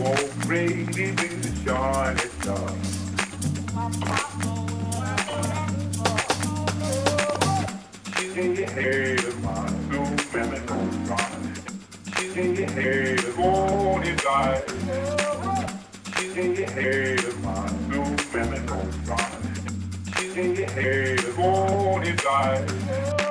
won't make it in the shining star. She's in your head of mine, no memory, no morning light. She's in your head of mine, no memory, no morning light.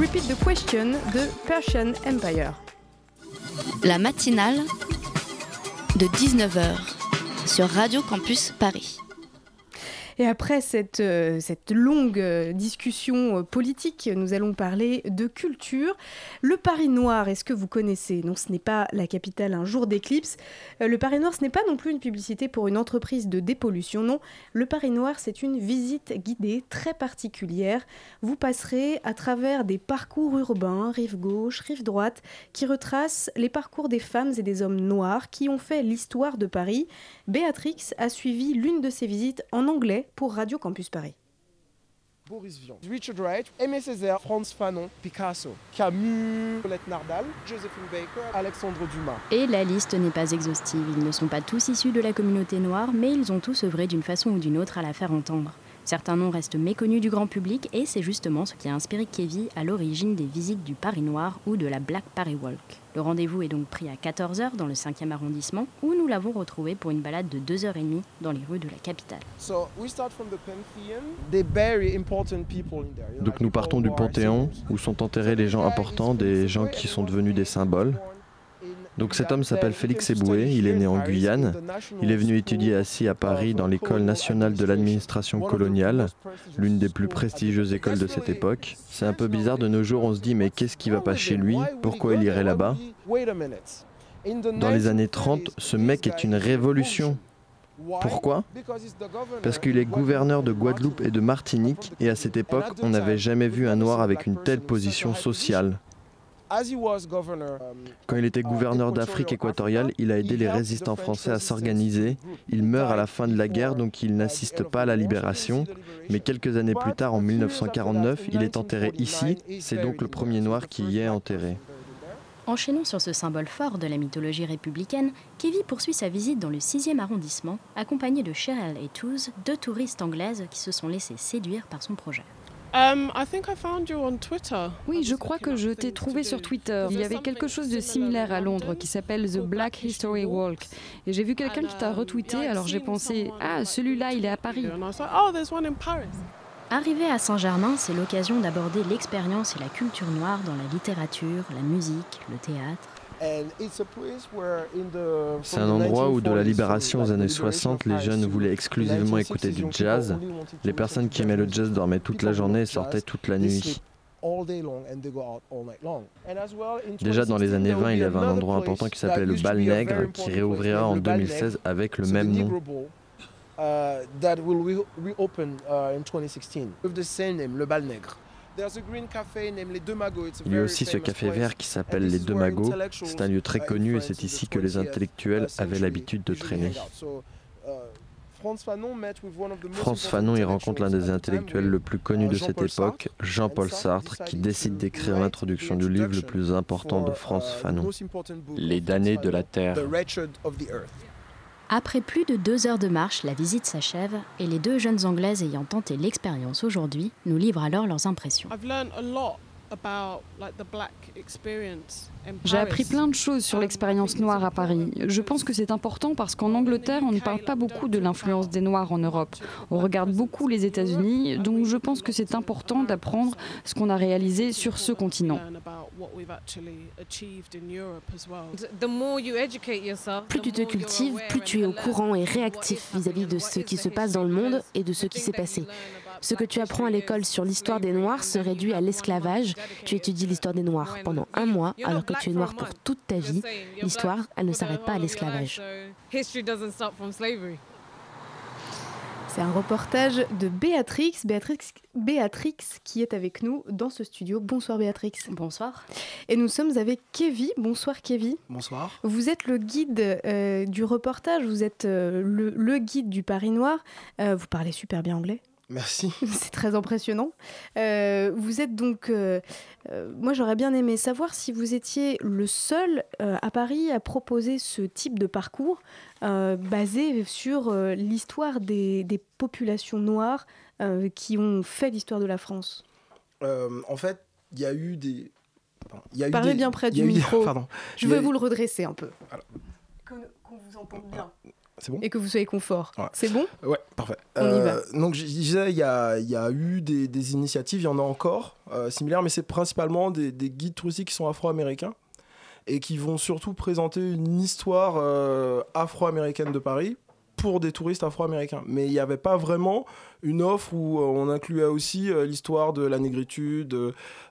Repeat the Question de Persian Empire. La matinale de 19h sur Radio Campus Paris. Et après cette, euh, cette longue euh, discussion euh, politique, nous allons parler de culture. Le Paris Noir, est-ce que vous connaissez? Non, ce n'est pas la capitale un jour d'éclipse. Le Paris Noir, ce n'est pas non plus une publicité pour une entreprise de dépollution. Non, le Paris Noir, c'est une visite guidée très particulière. Vous passerez à travers des parcours urbains, rive gauche, rive droite, qui retracent les parcours des femmes et des hommes noirs qui ont fait l'histoire de Paris. Béatrix a suivi l'une de ces visites en anglais pour Radio Campus Paris. Boris Vian, Richard Wright, Aimé Césaire, Franz Fanon, Picasso, Camus, Colette Nardal, Josephine Baker, Alexandre Dumas. Et la liste n'est pas exhaustive. Ils ne sont pas tous issus de la communauté noire, mais ils ont tous œuvré d'une façon ou d'une autre à la faire entendre. Certains noms restent méconnus du grand public et c'est justement ce qui a inspiré Kevin à l'origine des visites du Paris Noir ou de la Black Paris Walk. Le rendez-vous est donc pris à 14h dans le 5e arrondissement où nous l'avons retrouvé pour une balade de 2h30 dans les rues de la capitale. So we start from the Pantheon. They bury important people in there. you know, Donc nous partons du Panthéon, où sont enterrés les gens importants, des gens qui sont devenus des symboles. Donc cet homme s'appelle Félix Eboué, il est né en Guyane. Il est venu étudier assis à Paris dans l'école nationale de l'administration coloniale, l'une des plus prestigieuses écoles de cette époque. C'est un peu bizarre de nos jours, on se dit mais qu'est-ce qui va pas chez lui? Pourquoi il irait là-bas? Dans les années 30, ce mec est une révolution. Pourquoi? Parce qu'il est gouverneur de Guadeloupe et de Martinique, et à cette époque, on n'avait jamais vu un noir avec une telle position sociale. Quand il était gouverneur d'Afrique équatoriale, il a aidé les résistants français à s'organiser. Il meurt à la fin de la guerre, donc il n'assiste pas à la libération. Mais quelques années plus tard, en 1949, il est enterré ici. C'est donc le premier noir qui y est enterré. Enchaînant sur ce symbole fort de la mythologie républicaine, Kevin poursuit sa visite dans le 6e arrondissement, accompagné de Cheryl et Touz, deux touristes anglaises qui se sont laissées séduire par son projet. Um, I think I found you on Twitter. Oui, je crois que je t'ai trouvé sur Twitter. Il y avait quelque chose de similaire à Londres qui s'appelle The Black History Walk. Et j'ai vu quelqu'un qui t'a retweeté, alors j'ai pensé, ah, celui-là, il est à Paris. Oh, there's one in Paris. Arrivé à Saint-Germain, c'est l'occasion d'aborder l'expérience et la culture noire dans la littérature, la musique, le théâtre. C'est un endroit où, de la 1940s, libération aux années the liberation 60, les jeunes voulaient exclusivement écouter du 1960s, jazz. Les personnes qui aimaient le jazz. dormaient toute la journée et sortaient toute la nuit. Déjà dans les 2016, années there will 20, il y avait un endroit important qui s'appelait le Bal Nègre, qui réouvrira en le Bal 2016 Nègre. avec le même nom. Negro Bowl, that will re- reopen in 2016 with the same name, le Bal Nègre. Il y a aussi ce café vert qui s'appelle les Deux Magots. C'est un lieu très uh, connu et c'est ici que les 20th intellectuels avaient l'habitude de traîner. uh, Franz Fanon y rencontre l'un des intellectuels le plus connus de cette époque, Jean-Paul Sartre, qui décide d'écrire l'introduction du livre le plus important de Franz Fanon. Les damnés de la Terre. Après plus de deux heures de marche, la visite s'achève et les deux jeunes Anglaises ayant tenté l'expérience aujourd'hui nous livrent alors leurs impressions. J'ai appris plein de choses sur l'expérience noire à Paris. Je pense que c'est important parce qu'en Angleterre, on ne parle pas beaucoup de l'influence des Noirs en Europe. On regarde beaucoup les États-Unis, donc je pense que c'est important d'apprendre ce qu'on a réalisé sur ce continent. Plus tu te cultives, plus tu es au courant et réactif vis-à-vis de ce qui se passe dans le monde et de ce qui s'est passé. Ce que tu apprends à l'école sur l'histoire des Noirs se réduit à l'esclavage. Tu étudies l'histoire des Noirs pendant un mois alors que tu es noir pour toute ta vie. L'histoire, elle ne s'arrête pas à l'esclavage. C'est un reportage de Béatrix, Béatrix, Béatrix qui est avec nous dans ce studio. Bonsoir Béatrix. Bonsoir. Et nous sommes avec Kevin. Bonsoir Kevin. Bonsoir. Vous êtes le guide euh, du reportage, vous êtes euh, le, le guide du Paris Noir. Euh, vous parlez super bien anglais. Merci. C'est très impressionnant. Euh, vous êtes donc. euh, euh, moi, j'aurais bien aimé savoir si vous étiez le seul euh, à Paris à proposer ce type de parcours euh, basé sur euh, l'histoire des, des populations noires euh, qui ont fait l'histoire de la France. Euh, en fait, il y a eu des. y a eu Parlez des- bien près du des- micro. Pardon. Je vais eu- vous le redresser un peu. Qu'on vous entende bien. Bon Et que vous soyez confort. Ouais. C'est bon Ouais, parfait. On y va. Euh, donc je disais, il y a, il y a eu des, des initiatives, il y en a encore euh, similaires, mais c'est principalement des, des guides touristiques qui sont afro-américains et qui vont surtout présenter une histoire euh, afro-américaine de Paris pour des touristes afro-américains. Mais il n'y avait pas vraiment une offre où euh, on incluait aussi euh, l'histoire de la négritude,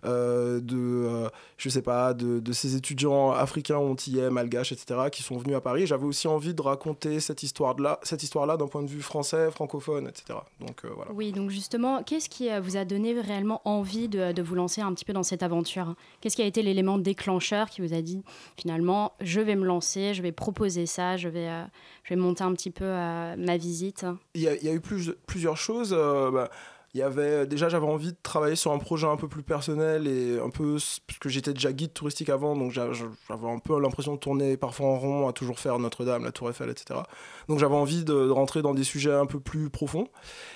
euh, de, je sais pas, de, de ces étudiants africains, antillais, malgaches, etc., qui sont venus à Paris. J'avais aussi envie de raconter cette histoire-là, cette histoire-là d'un point de vue français, francophone, etc. Donc voilà. Oui, donc justement, qu'est-ce qui vous a donné réellement envie de, de vous lancer un petit peu dans cette aventure? Qu'est-ce qui a été l'élément déclencheur qui vous a dit finalement, je vais me lancer, je vais proposer ça, je vais, je vais monter un petit peu ma visite? Il y, a, il y a eu plus, plusieurs choses. Euh, bah, il y avait déjà j'avais envie de travailler sur un projet un peu plus personnel et un peu parce que j'étais déjà guide touristique avant donc j'a- j'avais un peu l'impression de tourner parfois en rond à toujours faire Notre-Dame la Tour Eiffel etc donc j'avais envie de, rentrer dans des sujets un peu plus profonds.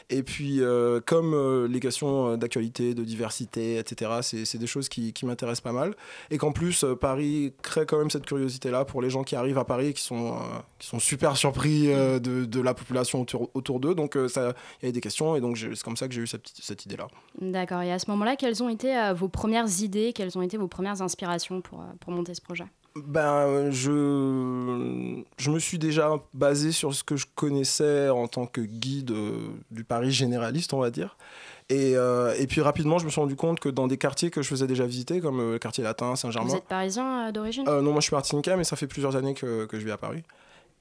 Et puis euh, comme euh, les questions euh, d'actualité de diversité etc c'est des choses qui, qui m'intéressent pas mal. Et qu'en plus euh, Paris crée quand même cette curiosité là pour les gens qui arrivent à Paris et qui sont euh, qui sont super surpris euh, de, de la population autour, autour d'eux. Donc euh, ça il y avait des questions et donc c'est comme ça que j'ai eu cette, petite- cette idée là D'accord, et à ce moment-là, quelles ont été euh, vos premières idées, quelles ont été vos premières inspirations pour, euh, pour monter ce projet? Ben, je, je me suis déjà basé sur ce que je connaissais en tant que guide euh, du Paris généraliste, on va dire. Et, euh, et puis rapidement, je me suis rendu compte que dans des quartiers que je faisais déjà visiter, comme euh, le quartier latin, Saint-Germain. Vous êtes parisien euh, d'origine? Euh, non, moi je suis martiniquais, mais ça fait plusieurs années que, que je vis à Paris.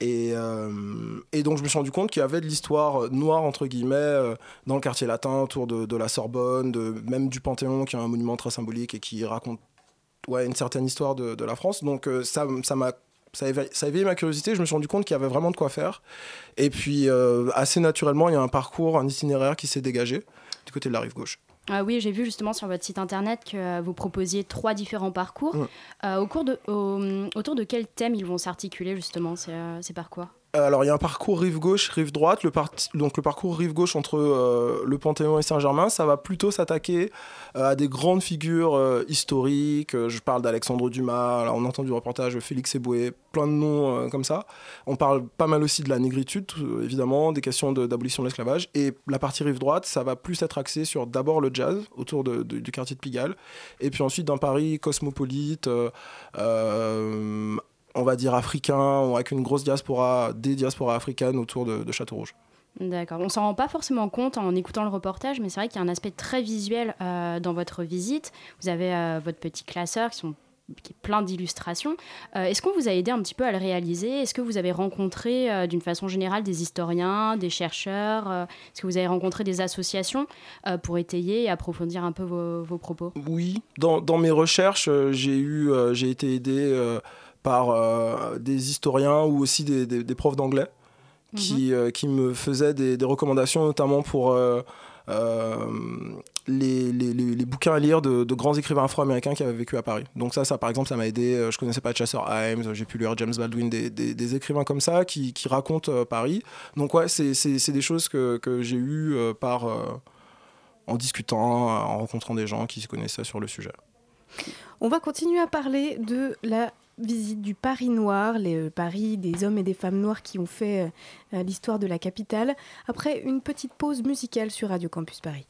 Et, euh, et donc je me suis rendu compte qu'il y avait de l'histoire noire, entre guillemets, euh, dans le quartier latin, autour de, la Sorbonne, même du Panthéon, qui est un monument très symbolique et qui raconte une certaine histoire de, la France. Donc euh, ça ça m'a... Ça ma curiosité, je me suis rendu compte qu'il y avait vraiment de quoi faire. Et puis, euh, assez naturellement, il y a un parcours, un itinéraire qui s'est dégagé du côté de la rive gauche. Ah oui, j'ai vu justement sur votre site internet que euh, vous proposiez trois différents parcours. Euh, au cours de, au- autour de quels thèmes ils vont s'articuler justement? Ces, ces parcours Alors, il y a un parcours rive gauche, rive droite. Donc, le parcours rive gauche entre euh, le Panthéon et Saint-Germain, ça va plutôt s'attaquer euh, à des grandes figures euh, historiques. Euh, je parle d'Alexandre Dumas, on entend du reportage Félix Eboué, plein de noms euh, comme ça. On parle pas mal aussi de la négritude, évidemment, des questions de- d'abolition de l'esclavage. Et la partie rive droite, ça va plus être axé sur d'abord le jazz autour de- de- du quartier de Pigalle, et puis ensuite d'un Paris cosmopolite. On va dire africain, avec une grosse diaspora, des diasporas africaines autour de, de Château-Rouge. D'accord. On s'en rend pas forcément compte en écoutant le reportage, mais c'est vrai qu'il y a un aspect très visuel euh, dans votre visite. Vous avez euh, votre petit classeur qui, sont, qui est plein d'illustrations. Euh, Est-ce qu'on vous a aidé un petit peu à le réaliser? Est-ce que vous avez rencontré d'une façon générale des historiens, des chercheurs? Est-ce que vous avez rencontré des associations pour étayer et approfondir un peu vos, vos propos? Oui, dans, dans mes recherches, j'ai eu, j'ai été aidé par euh, des historiens ou aussi des, des- des profs d'anglais qui, euh, qui me faisaient des, des recommandations, notamment pour euh, les, les- les- les bouquins à lire de, de grands écrivains afro-américains qui avaient vécu à Paris. Donc ça, ça par exemple, ça m'a aidé. Je connaissais pas Chasser Himes, j'ai pu lire James Baldwin, des, des- des écrivains comme ça qui, qui racontent euh, Paris. Donc ouais, c'est des choses que, que j'ai eues euh, par... euh, en discutant, en rencontrant des gens qui se connaissaient sur le sujet. On va continuer à parler de la visite du Paris noir, les euh, Paris des hommes et des femmes noirs qui ont fait euh, euh, l'histoire de la capitale, après une petite pause musicale sur Radio Campus Paris.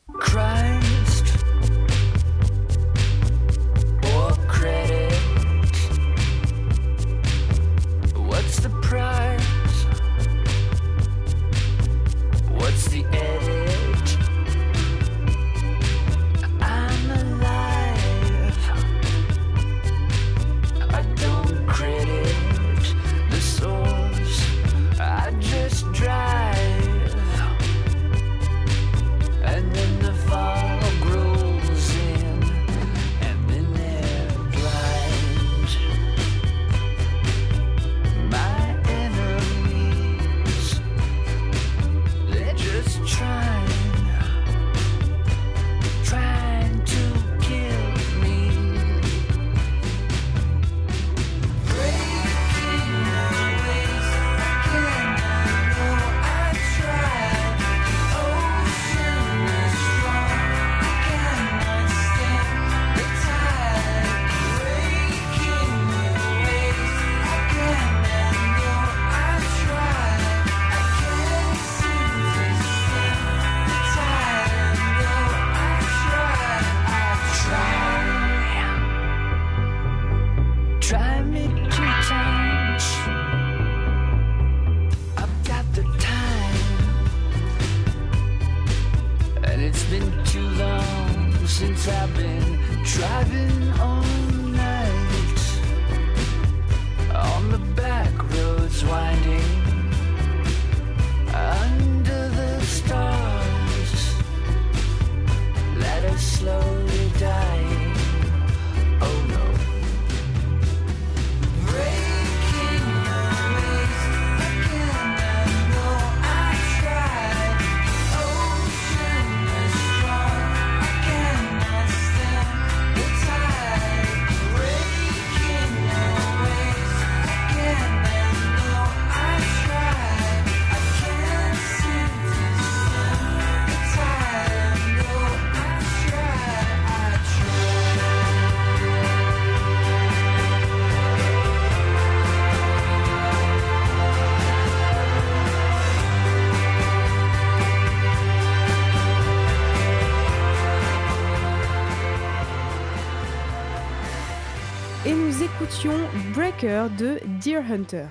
Écoutions Breaker de Deer Hunter.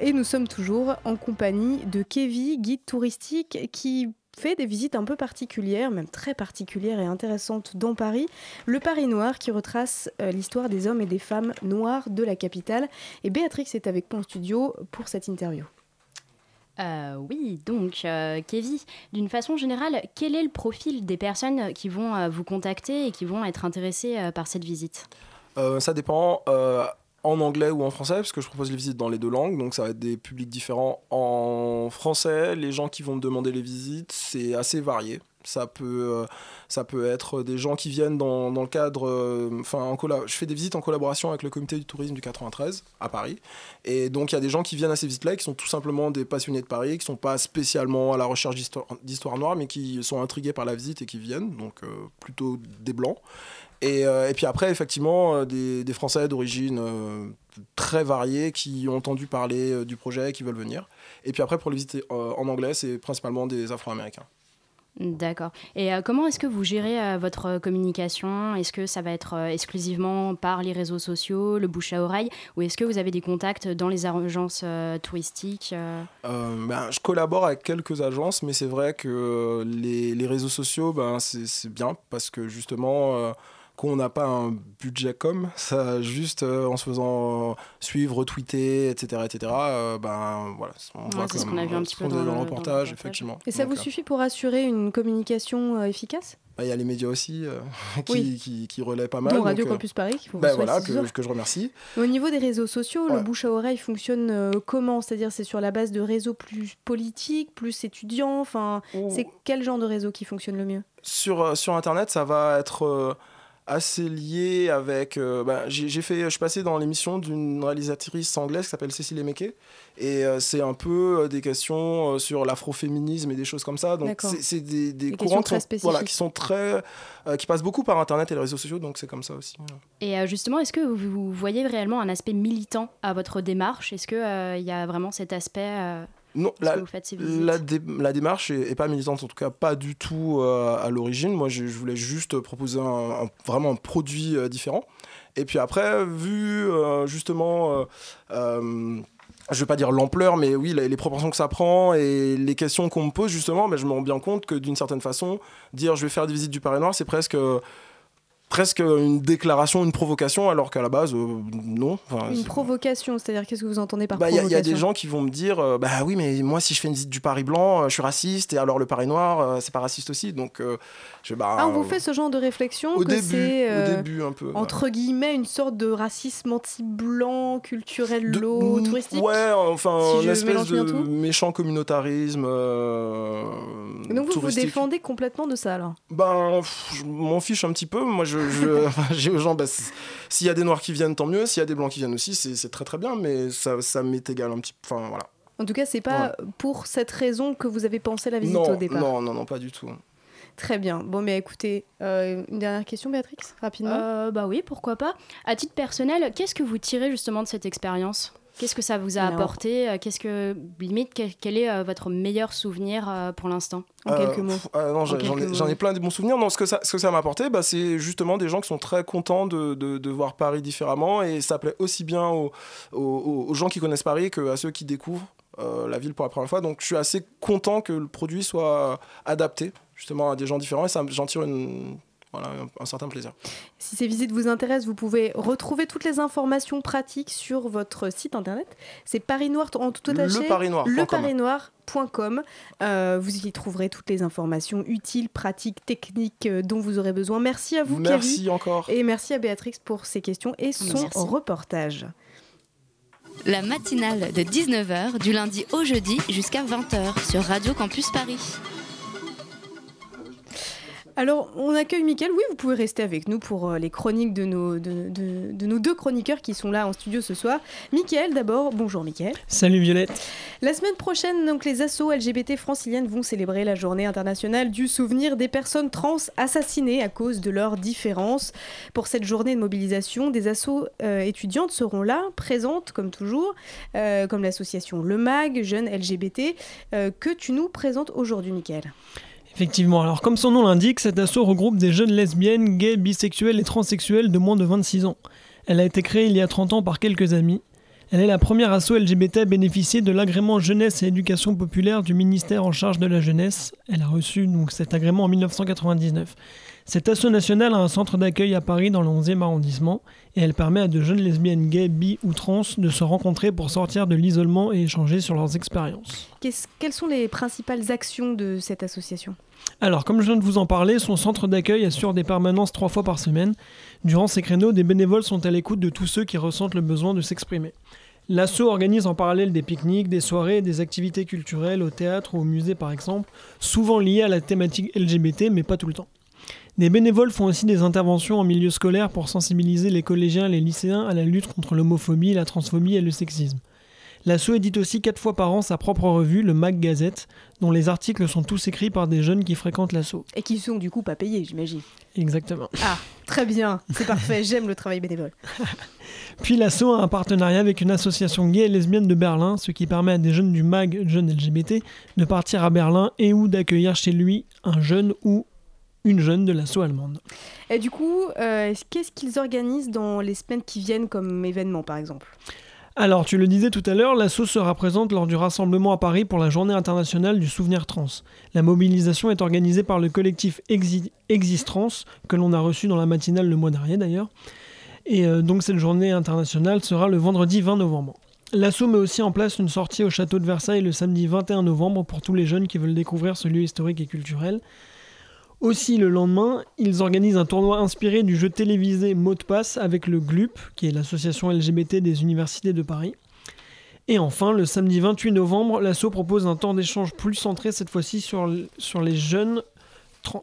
Et nous sommes toujours en compagnie de Kevin, guide touristique qui fait des visites un peu particulières, même très particulières et intéressantes dans Paris. Le Paris Noir qui retrace euh, l'histoire des hommes et des femmes noirs de la capitale. Et Béatrix est avec moi en studio pour cette interview. Euh, oui, donc, euh, d'une façon générale, quel est le profil des personnes qui vont euh, vous contacter et qui vont être intéressées euh, par cette visite? Ça dépend en anglais ou en français, parce que je propose les visites dans les deux langues, donc ça va être des publics différents. En français, les gens qui vont me demander les visites, c'est assez varié. Ça peut, euh, ça peut être des gens qui viennent dans, le cadre. euh, Enfin, je fais des visites en collaboration avec le comité du tourisme du 93 à Paris. Et donc, il y a des gens qui viennent à ces visites-là, qui sont tout simplement des passionnés de Paris, qui sont pas spécialement à la recherche d'histoire- noire, mais qui sont intrigués par la visite et qui viennent. Donc, euh, plutôt des blancs. Et, puis après, effectivement, des, Français d'origine très variée qui ont entendu parler du projet et qui veulent venir. Et puis après, pour les visites euh, en anglais, c'est principalement des Afro-Américains. D'accord. Et euh, comment est-ce que vous gérez euh, votre euh, communication? Est-ce que ça va être exclusivement par les réseaux sociaux, le bouche à oreille, ou est-ce que vous avez des contacts dans les agences touristiques ben, je collabore avec quelques agences, mais c'est vrai que les, les réseaux sociaux, ben, c'est bien parce que justement, euh, quand on n'a pas un budget comme, ça, juste euh, en se faisant suivre, retweeter, etc., etc., euh, ben, voilà, on Ouais, voit c'est ce qu'on a vu un euh, petit peu qu'on dans le- dans reportage, effectivement. Et ça Donc, vous euh, suffit pour assurer une communication euh, efficace? Bah, Il y a les médias aussi euh, qui, Oui. qui, qui relaient pas mal. Donc, Radio euh, Campus Paris, bah, voilà, que, que je remercie. Au niveau des réseaux sociaux, le bouche à oreille fonctionne euh, comment? C'est-à-dire c'est sur la base de réseaux plus politiques, plus étudiants Enfin, c'est quel genre de réseau qui fonctionne le mieux? Sur, euh, sur Internet, ça va être euh, assez lié avec. euh, bah, j'ai fait, je suis passé dans l'émission d'une réalisatrice anglaise qui s'appelle Cécile Emeke. Et euh, c'est un peu euh, des questions sur l'afroféminisme et des choses comme ça. Donc c'est des, des Des courants qui très voilà, spécifiques. qui sont très. qui passent beaucoup par Internet et les réseaux sociaux, donc c'est comme ça aussi. Et justement, est-ce que vous voyez réellement un aspect militant à votre démarche? Est-ce qu'il y a vraiment cet aspect Non, la, vous faites ces visites la, dé- la démarche est, est pas militante, en tout cas pas du tout euh, à l'origine. Moi, je, je voulais juste proposer un, un- vraiment un produit euh, différent. Et puis après, vu euh, justement, je vais pas dire l'ampleur, mais oui, les, les proportions que ça prend et les questions qu'on me pose, justement, ben, je me rends bien compte que d'une certaine façon, dire je vais faire des visites du Paris Noir, c'est presque. Presque une déclaration, une provocation, alors qu'à la base, euh, non. Enfin, Une provocation, c'est-à-dire qu'est-ce que vous entendez par bah, Il y, a- provocation il y a des gens qui vont me dire euh, Bah oui, mais moi, si je fais une visite du Paris blanc, euh, je suis raciste, et alors le Paris noir, c'est pas raciste aussi. Donc, je bah, Ah, on vous fait ce genre de réflexion au que début, c'est au début, un peu. entre guillemets une sorte de racisme anti-blanc, culturel, low, touristique Ouais, enfin, Si une espèce de méchant communitarisme. Et Donc vous vous défendez complètement de ça alors? Ben, je m'en fiche un petit peu. Moi, je, je- enfin, j'ai aux gens, bah, s'il y a des noirs qui viennent, tant mieux. S'il y a des blancs qui viennent aussi, c'est c'est très très bien. Mais ça, ça m'est égal un petit peu. Enfin, voilà. En tout cas, c'est pas pour cette raison que vous avez pensé la visite non, au départ. non, non, non, pas du tout. Très bien. Bon, mais écoutez, euh, une dernière question, Béatrix, rapidement. Euh, Bah oui, pourquoi pas. À titre personnel, qu'est-ce que vous tirez justement de cette expérience? Qu'est-ce que ça vous a Alors- apporté Euh, Qu'est-ce que limite quel, quel est euh, votre meilleur souvenir euh, pour l'instant? En quelques mots. euh, non, En j'en ai, plein de bons souvenirs. Non, ce que ça, ce que ça m'a apporté, bah, c'est justement des gens qui sont très contents de, de, de voir Paris différemment. Et ça plaît aussi bien aux, aux, aux gens qui connaissent Paris qu'à ceux qui découvrent la ville pour la première fois. Donc je suis assez content que le produit soit adapté justement à des gens différents et ça j'en tire une, voilà, un, un certain plaisir. Si ces visites vous intéressent, vous pouvez retrouver toutes les informations pratiques sur votre site internet. C'est Paris Noir en tout attaché. Leparisnoir.com. Leparisnoir.com. Euh, vous y trouverez toutes les informations utiles, pratiques, techniques euh, dont vous aurez besoin. Merci à vous, Merci encore. Et merci à Béatrix pour ses questions et son Merci. reportage. La matinale de 19h du lundi au jeudi jusqu'à 20h sur Radio Campus Paris. Alors, on accueille Mickaël. Oui, vous pouvez rester avec nous pour euh, les chroniques de nos, de, de- de nos deux chroniqueurs qui sont là en studio ce soir. Mickaël, d'abord. Bonjour, Mickaël. Salut Violette. La semaine prochaine, donc, les assos LGBT franciliennes vont célébrer la journée internationale du souvenir des personnes trans assassinées à cause de leurs différences. Pour cette journée de mobilisation, des assos euh, étudiantes seront là, présentes comme toujours, euh, comme l'association Le Mag, Jeunes LGBT, euh, que tu nous présentes aujourd'hui, Mickaël? Effectivement, alors comme son nom l'indique, cet asso regroupe des jeunes lesbiennes, gays, bisexuels et transsexuels de moins de 26 ans. Elle a été créée il y a 30 ans par quelques amis. Elle est la première asso LGBT à bénéficier de l'agrément jeunesse et éducation populaire du ministère en charge de la jeunesse. Elle a reçu donc cet agrément en 1999. Cette asso nationale a un centre d'accueil à Paris dans le 11e arrondissement et elle permet à de jeunes lesbiennes, gays, bi ou trans de se rencontrer pour sortir de l'isolement et échanger sur leurs expériences. Quelles sont les principales actions de cette association? Alors, comme je viens de vous en parler, son centre d'accueil assure des permanences trois fois par semaine. Durant ces créneaux, des bénévoles sont à l'écoute de tous ceux qui ressentent le besoin de s'exprimer. L'asso organise en parallèle des pique-niques, des soirées, des activités culturelles au théâtre ou au musée par exemple, souvent liées à la thématique LGBT, mais pas tout le temps. Des bénévoles font aussi des interventions en milieu scolaire pour sensibiliser les collégiens et les lycéens à la lutte contre l'homophobie, la transphobie et le sexisme. L'asso édite aussi quatre fois par an sa propre revue, le Mag Gazette, dont les articles sont tous écrits par des jeunes qui fréquentent l'asso. Et qui sont du coup pas payés, j'imagine. Exactement. Ah, très bien, c'est parfait, j'aime le travail bénévole. Puis l'asso a un partenariat avec une association gay et lesbienne de Berlin, ce qui permet à des jeunes du MAG, jeunes LGBT, de partir à Berlin et ou d'accueillir chez lui un jeune ou une jeune de l'asso allemande. Et du coup, euh, qu'est-ce qu'ils organisent dans les semaines qui viennent comme événement, par exemple? Alors, tu le disais tout à l'heure, l'asso sera présente lors du rassemblement à Paris pour la journée internationale du souvenir trans. La mobilisation est organisée par le collectif Exi- Existrans, que l'on a reçu dans la matinale le mois dernier d'ailleurs. Et euh, donc cette journée internationale sera le vendredi 20 novembre. L'asso met aussi en place une sortie au château de Versailles le samedi 21 novembre pour tous les jeunes qui veulent découvrir ce lieu historique et culturel. Aussi, le lendemain, ils organisent un tournoi inspiré du jeu télévisé Mot de passe avec le GLUP, qui est l'association LGBT des universités de Paris. Et enfin, le samedi 28 novembre, l'asso propose un temps d'échange plus centré cette fois-ci sur, sur les jeunes trans.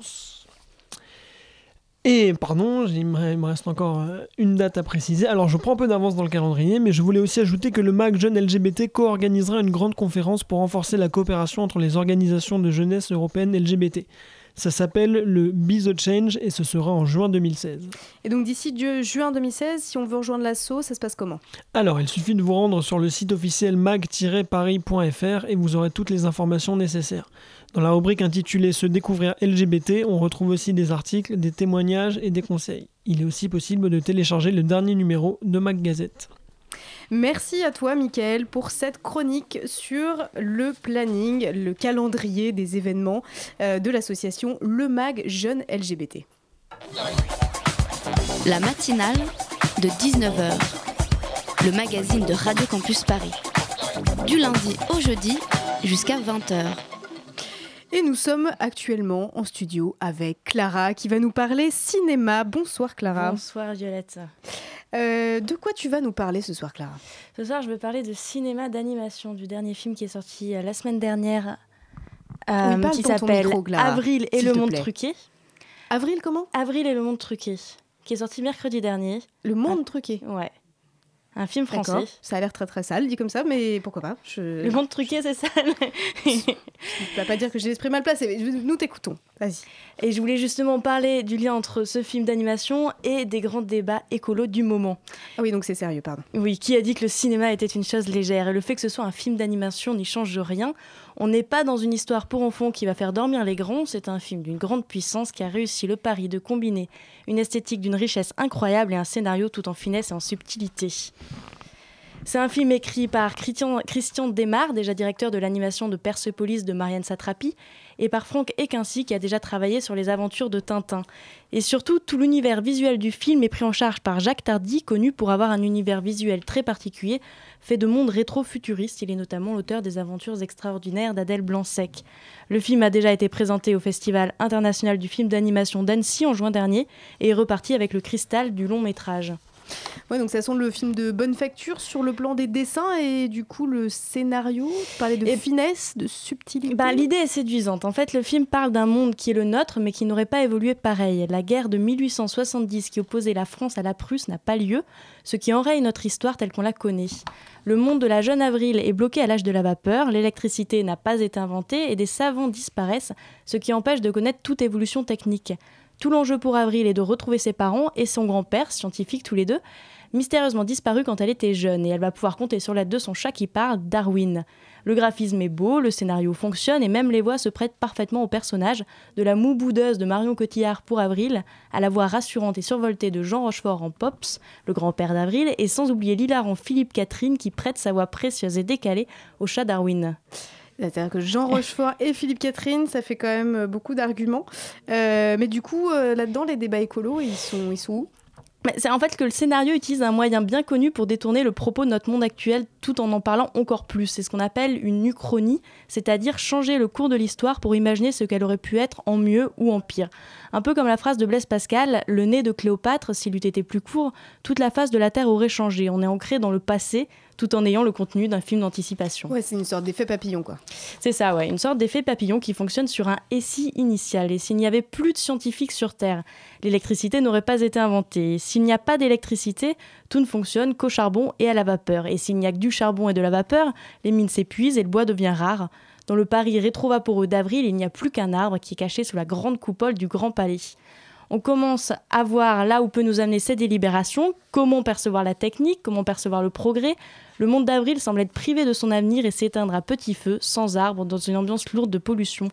Et pardon, il me reste encore euh, une date à préciser. Alors je prends un peu d'avance dans le calendrier, mais je voulais aussi ajouter que le MAC Jeunes LGBT co-organisera une grande conférence pour renforcer la coopération entre les organisations de jeunesse européennes LGBT. Ça s'appelle le Be the Change et ce sera en juin 2016. Et donc d'ici ju- juin 2016, si on veut rejoindre l'asso, ça se passe comment? Alors, il suffit de vous rendre sur le site officiel mag-paris.fr et vous aurez toutes les informations nécessaires. Dans la rubrique intitulée Se découvrir LGBT, on retrouve aussi des articles, des témoignages et des conseils. Il est aussi possible de télécharger le dernier numéro de Mag Gazette. Merci à toi, Michael, pour cette chronique sur le planning, le calendrier des événements euh, de l'association Le Mag Jeunes LGBT. La matinale de 19h. Le magazine de Radio Campus Paris. Du lundi au jeudi jusqu'à 20h. Et nous sommes actuellement en studio avec Clara qui va nous parler cinéma. Bonsoir Clara. Bonsoir Violette. Euh, de quoi tu vas nous parler ce soir Clara? Ce soir, je veux parler de cinéma d'animation, du dernier film qui est sorti euh, la semaine dernière, euh, qui s'appelle Avril et le monde plaît. truqué. Avril comment? Avril et le monde truqué, qui est sorti mercredi dernier. Le monde truqué Ouais. Un film français. Ça a l'air très très sale dit comme ça, mais pourquoi pas je... Le monde truqué, c'est ça Tu vas pas dire que j'ai l'esprit mal placé, mais je- nous t'écoutons. Vas-y. Et je voulais justement parler du lien entre ce film d'animation et des grands débats écolos du moment. Ah oui, donc c'est sérieux, pardon. Oui, qui a dit que le cinéma était une chose légère Et le fait que ce soit un film d'animation n'y change rien. On n'est pas dans une histoire pour enfants qui va faire dormir les grands, c'est un film d'une grande puissance qui a réussi le pari de combiner une esthétique d'une richesse incroyable et un scénario tout en finesse et en subtilité. C'est un film écrit par Christian, Desmar, déjà directeur de l'animation de Persepolis de Marianne Satrapi, et par Franck Equincy, qui a déjà travaillé sur les aventures de Tintin. Et surtout, tout l'univers visuel du film est pris en charge par Jacques Tardy, connu pour avoir un univers visuel très particulier, fait de monde rétro-futuriste. Il est notamment l'auteur des aventures extraordinaires d'Adèle Blanc-Sec. Le film a déjà été présenté au Festival international du film d'animation d'Annecy en juin dernier et est reparti avec le cristal du long métrage. Ouais, donc ça semble le film de bonne facture sur le plan des dessins et du coup le scénario, parler de finesse, de subtilité. Bah, L'idée est séduisante. En fait, le film parle d'un monde qui est le nôtre mais qui n'aurait pas évolué pareil. La guerre de 1870 qui opposait la France à la Prusse n'a pas lieu, ce qui enraye notre histoire telle qu'on la connaît. Le monde de la jeune Avril est bloqué à l'âge de la vapeur, l'électricité n'a pas été inventée et des savants disparaissent, ce qui empêche de connaître toute évolution technique. Tout l'enjeu pour Avril est de retrouver ses parents et son grand-père, scientifique tous les deux, mystérieusement disparu quand elle était jeune, et elle va pouvoir compter sur l'aide de son chat qui parle, Darwin. Le graphisme est beau, le scénario fonctionne et même les voix se prêtent parfaitement au personnage, de la moue boudeuse de Marion Cotillard pour Avril, à la voix rassurante et survoltée de Jean Rochefort en Pops, le grand-père d'Avril, et sans oublier l'hilarant Philippe Catherine qui prête sa voix précieuse et décalée au chat Darwin. C'est-à-dire que Jean Rochefort et Philippe Catherine, ça fait quand même euh, beaucoup d'arguments. Euh, mais du coup, euh, là-dedans, les débats écolos, ils sont, ils sont où? C'est en fait que le scénario utilise un moyen bien connu pour détourner le propos de notre monde actuel tout en en parlant encore plus. C'est ce qu'on appelle une uchronie, c'est-à-dire changer le cours de l'histoire pour imaginer ce qu'elle aurait pu être en mieux ou en pire. Un peu comme la phrase de Blaise Pascal, le nez de Cléopâtre, s'il eût été plus court, toute la face de la Terre aurait changé. On est ancré dans le passé, tout en ayant le contenu d'un film d'anticipation. Ouais, c'est une sorte d'effet papillon, quoi. C'est ça, ouais, une sorte d'effet papillon qui fonctionne sur un SI initial. Et s'il n'y avait plus de scientifiques sur Terre, l'électricité n'aurait pas été inventée. S'il n'y a pas d'électricité, tout ne fonctionne qu'au charbon et à la vapeur. Et s'il n'y a que du charbon et de la vapeur, les mines s'épuisent et le bois devient rare. Dans le Paris rétro-vaporeux d'avril, il n'y a plus qu'un arbre qui est caché sous la grande coupole du Grand Palais on commence à voir là où peut nous amener cette délibération, comment percevoir la technique, comment percevoir le progrès. Le monde d'avril semble être privé de son avenir et s'éteindre à petit feu, sans arbre, dans une ambiance lourde de pollution.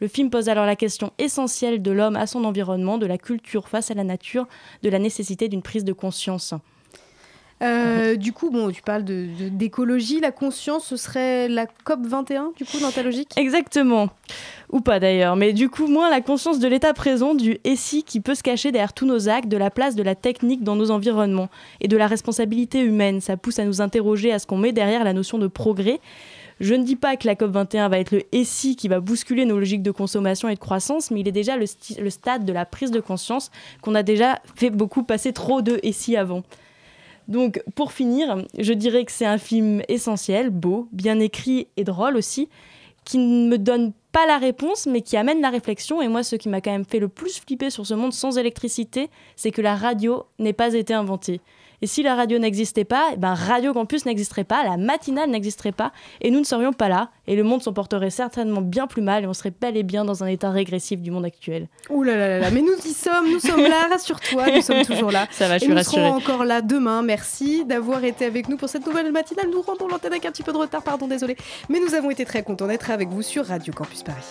Le film pose alors la question essentielle de l'homme à son environnement, de la culture face à la nature, de la nécessité d'une prise de conscience. Euh, du coup, bon, tu parles d'écologie, la conscience, ce serait la COP 21, du coup, dans ta logique? Exactement. Ou pas d'ailleurs, mais du coup, moins la conscience de l'état présent, du SI qui peut se cacher derrière tous nos actes, de la place de la technique dans nos environnements et de la responsabilité humaine. Ça pousse à nous interroger à ce qu'on met derrière la notion de progrès. Je ne dis pas que la COP21 va être le SI qui va bousculer nos logiques de consommation et de croissance, mais il est déjà le, le stade de la prise de conscience qu'on a déjà fait beaucoup passer trop de SI avant. Donc pour finir, je dirais que c'est un film essentiel, beau, bien écrit et drôle aussi, qui ne me donne pas la réponse, mais qui amène la réflexion. Et moi, ce qui m'a quand même fait le plus flipper sur ce monde sans électricité, c'est que la radio n'ait pas été inventée. Et si la radio n'existait pas, eh ben Radio Campus n'existerait pas, la matinale n'existerait pas, et nous ne serions pas là, et le monde s'en porterait certainement bien plus mal, et on serait bel et bien dans un état régressif du monde actuel. Ouh là là là, mais nous y sommes, nous sommes là, rassure-toi, nous sommes toujours là. Ça va, je et suis nous rassurée. serons encore là demain. Merci d'avoir été avec nous pour cette nouvelle matinale. Nous rendons l'antenne avec un petit peu de retard, pardon, désolé. Mais nous avons été très contents d'être avec vous sur Radio Campus Paris.